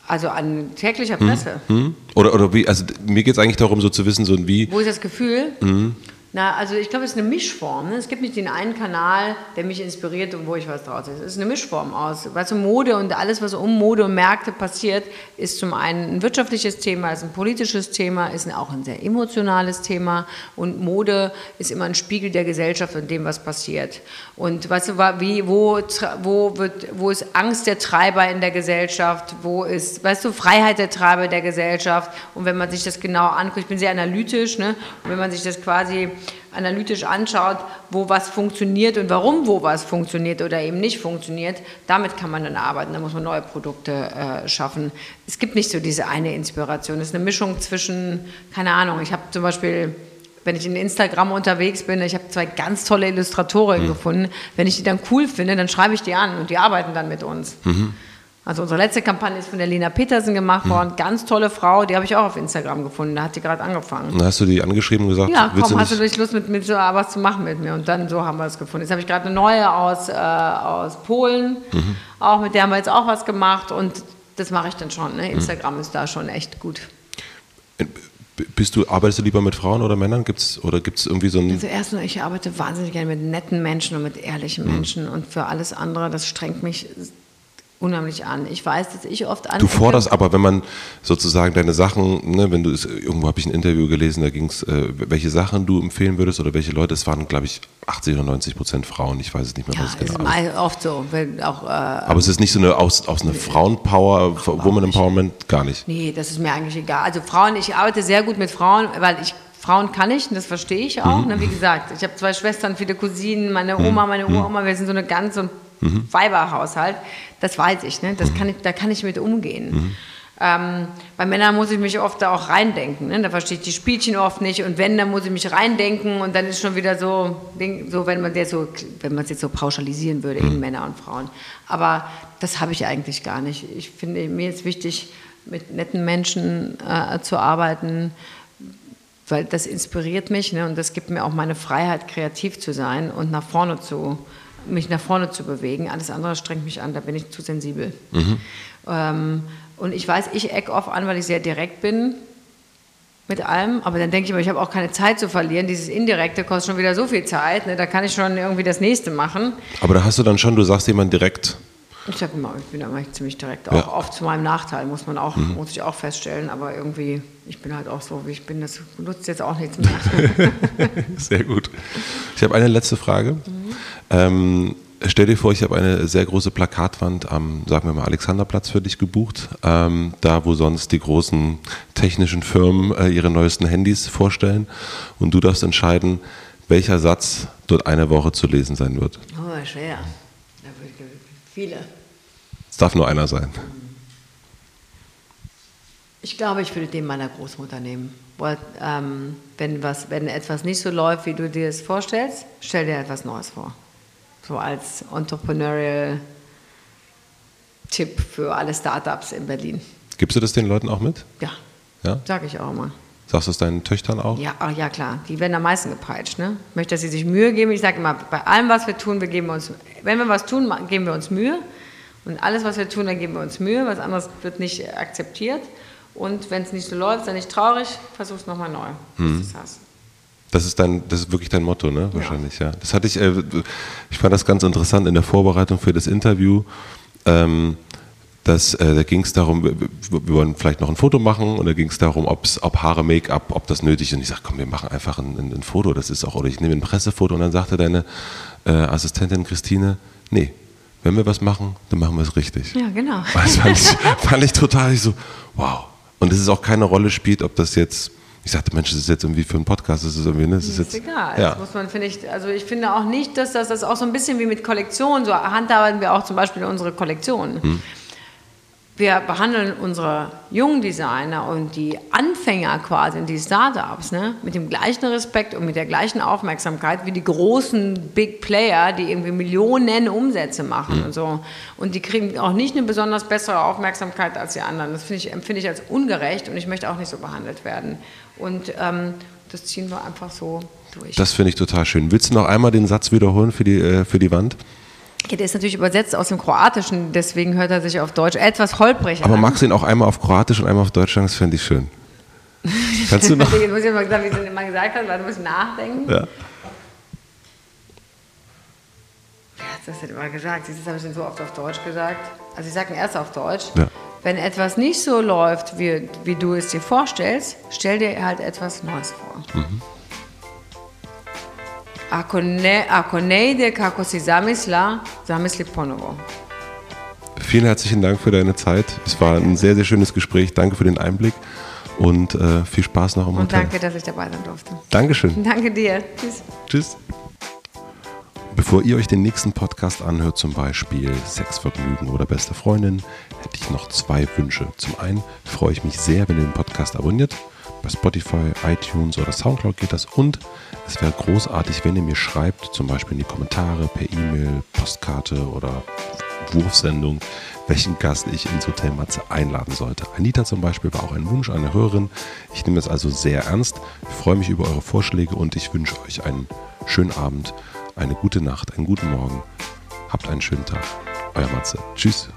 Also an täglicher Presse. hm? Oder, oder wie, also mir geht es eigentlich darum, so zu wissen, so wie. Wo ist das Gefühl? Mhm. Na, also ich glaube, es ist eine Mischform. Ne? Es gibt nicht den einen Kanal, der mich inspiriert und wo ich was draus ist. Es ist eine Mischform aus. Weißt du, Mode und alles, was um Mode und Märkte passiert, ist zum einen ein wirtschaftliches Thema, ist ein politisches Thema, ist auch ein sehr emotionales Thema. Und Mode ist immer ein Spiegel der Gesellschaft und dem, was passiert. Und weißt du, wie, wo, wo, wird, wo ist Angst der Treiber in der Gesellschaft? Wo ist, weißt du, Freiheit der Treiber der Gesellschaft? Und wenn man sich das genau anguckt, ich bin sehr analytisch, ne? Und wenn man sich das quasi analytisch anschaut, wo was funktioniert und warum wo was funktioniert oder eben nicht funktioniert, damit kann man dann arbeiten. Da muss man neue Produkte äh, schaffen. Es gibt nicht so diese eine Inspiration. Es ist eine Mischung zwischen, keine Ahnung, ich habe zum Beispiel wenn ich in Instagram unterwegs bin, ich habe zwei ganz tolle Illustratorinnen gefunden. Wenn ich die dann cool finde, dann schreibe ich die an und die arbeiten dann mit uns. Also unsere letzte Kampagne ist von der Lena Petersen gemacht worden. Ganz tolle Frau, die habe ich auch auf Instagram gefunden. Da hat die gerade angefangen. Und dann hast du die angeschrieben und gesagt, Ja, komm, du hast du nicht? Lust mit, mit so was zu machen mit mir? Und dann so haben wir es gefunden. Jetzt habe ich gerade eine neue aus, äh, aus Polen, Mhm. auch mit der haben wir jetzt auch was gemacht und das mache ich dann schon. Mhm. Ne? Instagram ist da schon echt gut. Bist du, arbeitest du lieber mit Frauen oder Männern? Gibt's, oder gibt es irgendwie so ein. Also erstens, ich arbeite wahnsinnig gerne mit netten Menschen und mit ehrlichen Mhm. Menschen und für alles andere, das strengt mich unheimlich an. Ich weiß, dass ich oft an Du forderst aber, wenn man sozusagen deine Sachen, ne, wenn du es, irgendwo habe ich ein Interview gelesen, da ging es, äh, welche Sachen du empfehlen würdest oder welche Leute, es waren, glaube ich, 80 oder 90 Prozent Frauen, ich weiß es nicht mehr, ja, was es genau ist. oft so, auch äh, Aber es ist nicht so eine aus, aus einer Frauenpower, Woman Empowerment, gar nicht. Nee, das ist mir eigentlich egal. Also Frauen, ich arbeite sehr gut mit Frauen, weil ich Frauen kann ich und das verstehe ich auch. Ne? Wie gesagt, ich habe zwei Schwestern, viele Cousinen, meine Oma, meine Uroma, wir sind so eine ganz so ein Weiberhaushalt. Das weiß ich, ne? das kann ich, da kann ich mit umgehen. Ähm, bei Männern muss ich mich oft da auch reindenken. Ne? Da verstehe ich die Spielchen oft nicht. Und wenn, dann muss ich mich reindenken und dann ist schon wieder so, so wenn man das so, es jetzt so pauschalisieren würde in Männer und Frauen. Aber das habe ich eigentlich gar nicht. Ich finde, mir ist wichtig, mit netten Menschen äh, zu arbeiten, weil das inspiriert mich ne? und das gibt mir auch meine Freiheit, kreativ zu sein und nach vorne zu, mich nach vorne zu bewegen. Alles andere strengt mich an, da bin ich zu sensibel. Ähm, und ich weiß, ich eck oft an, weil ich sehr direkt bin mit allem, aber dann denke ich mir, ich habe auch keine Zeit zu verlieren. Dieses Indirekte kostet schon wieder so viel Zeit, ne? da kann ich schon irgendwie das nächste machen. Aber da hast du dann schon, du sagst jemand direkt, Ich sage immer, ich bin da eigentlich ziemlich direkt, Ja. auch oft zu meinem Nachteil, muss man auch, muss ich auch feststellen, aber irgendwie, ich bin halt auch so, wie ich bin, das nutzt jetzt auch nichts mehr. Sehr gut. Ich habe eine letzte Frage. Ähm, Stell dir vor, ich habe eine sehr große Plakatwand am, sagen wir mal, Alexanderplatz für dich gebucht. Ähm, da, wo sonst die großen technischen Firmen äh, ihre neuesten Handys vorstellen. Und du darfst entscheiden, welcher Satz dort eine Woche zu lesen sein wird. Oh, schwer. Viele. Es darf nur einer sein. Ich glaube, ich würde den meiner Großmutter nehmen. Weil, ähm, wenn, was, wenn etwas nicht so läuft, wie du dir es vorstellst, stell dir etwas Neues vor. So als Entrepreneurial Tipp für alle Startups in Berlin. Gibst du das den Leuten auch mit? Ja. Ja? Sag ich auch immer. Sagst du es deinen Töchtern auch? Ja, ach, ja klar. Die werden am meisten gepeitscht. Ne? Ich möchte, dass sie sich Mühe geben. Ich sage immer, bei allem, was wir tun, wir geben uns, wenn wir was tun, geben wir uns Mühe. Und alles, was wir tun, dann geben wir uns Mühe. Was anderes wird nicht akzeptiert. Und wenn es nicht so läuft, sei nicht traurig, versuch es nochmal neu, Mhm. es hast. Das ist dein, das ist wirklich dein Motto, ne? Wahrscheinlich, ja. Das hatte ich, äh, ich fand das ganz interessant in der Vorbereitung für das Interview. Ähm, dass, äh, da ging es darum, wir, wir wollen vielleicht noch ein Foto machen und da ging es darum, ob's, ob Haare, Make-up, ob das nötig ist. Und ich sage, komm, wir machen einfach ein, ein, ein Foto, das ist auch, oder ich nehme ein Pressefoto und dann sagte deine äh, Assistentin Christine, nee, wenn wir was machen, dann machen wir es richtig. Ja, genau. Das fand ich, fand ich total ich so, wow. Und es ist auch keine Rolle spielt, ob das jetzt, ich sagte, Mensch, das ist jetzt irgendwie für einen Podcast, das ist irgendwie, ne, das ist ist jetzt, egal. ja. Das muss man, finde ich, also ich finde auch nicht, dass das, das auch so ein bisschen wie mit Kollektionen, so handhaben wir auch zum Beispiel unsere Kollektionen. Hm. Wir behandeln unsere jungen Designer und die Anfänger quasi und die Startups ne, mit dem gleichen Respekt und mit der gleichen Aufmerksamkeit wie die großen Big Player, die irgendwie Millionen Umsätze machen Hm. und so. Und die kriegen auch nicht eine besonders bessere Aufmerksamkeit als die anderen. Das ich, empfinde ich als ungerecht und ich möchte auch nicht so behandelt werden. Und ähm, das ziehen wir einfach so durch. Das finde ich total schön. Willst du noch einmal den Satz wiederholen für die, äh, für die Wand? Ja, der ist natürlich übersetzt aus dem Kroatischen, deswegen hört er sich auf Deutsch etwas holprig Aber an. magst du ihn auch einmal auf Kroatisch und einmal auf Deutsch sagen? Das fände ich schön. Kannst du noch? Jetzt muss ich mal sagen, wie du immer gesagt hast, weil du musst nachdenken. Ja. Wer hat das denn immer gesagt? Das habe ich denn so oft auf Deutsch gesagt. Also ich sage ihn erst auf Deutsch. Ja. Wenn etwas nicht so läuft, wie, wie du es dir vorstellst, stell dir halt etwas Neues vor. Mhm. Ako ne, ako ne ide kako si zamisla, zamisli ponovo. Vielen herzlichen Dank für deine Zeit. Es war ein sehr, sehr schönes Gespräch. Danke für den Einblick und äh, viel Spaß noch im Und Hotel. danke, dass ich dabei sein durfte. Dankeschön. Danke dir. Tschüss. Tschüss. Bevor ihr euch den nächsten Podcast anhört, zum Beispiel Sexvergnügen oder beste Freundin, hätte ich noch zwei Wünsche. Zum einen freue ich mich sehr, wenn ihr den Podcast abonniert. Bei Spotify, iTunes oder Soundcloud geht das. Und es wäre großartig, wenn ihr mir schreibt, zum Beispiel in die Kommentare, per E-Mail, Postkarte oder Wurfsendung, welchen Gast ich ins Hotel Matze einladen sollte. Anita zum Beispiel war auch ein Wunsch einer Hörerin. Ich nehme das also sehr ernst. Ich freue mich über eure Vorschläge und ich wünsche euch einen schönen Abend, eine gute Nacht, einen guten Morgen. Habt einen schönen Tag. Euer Matze. Tschüss.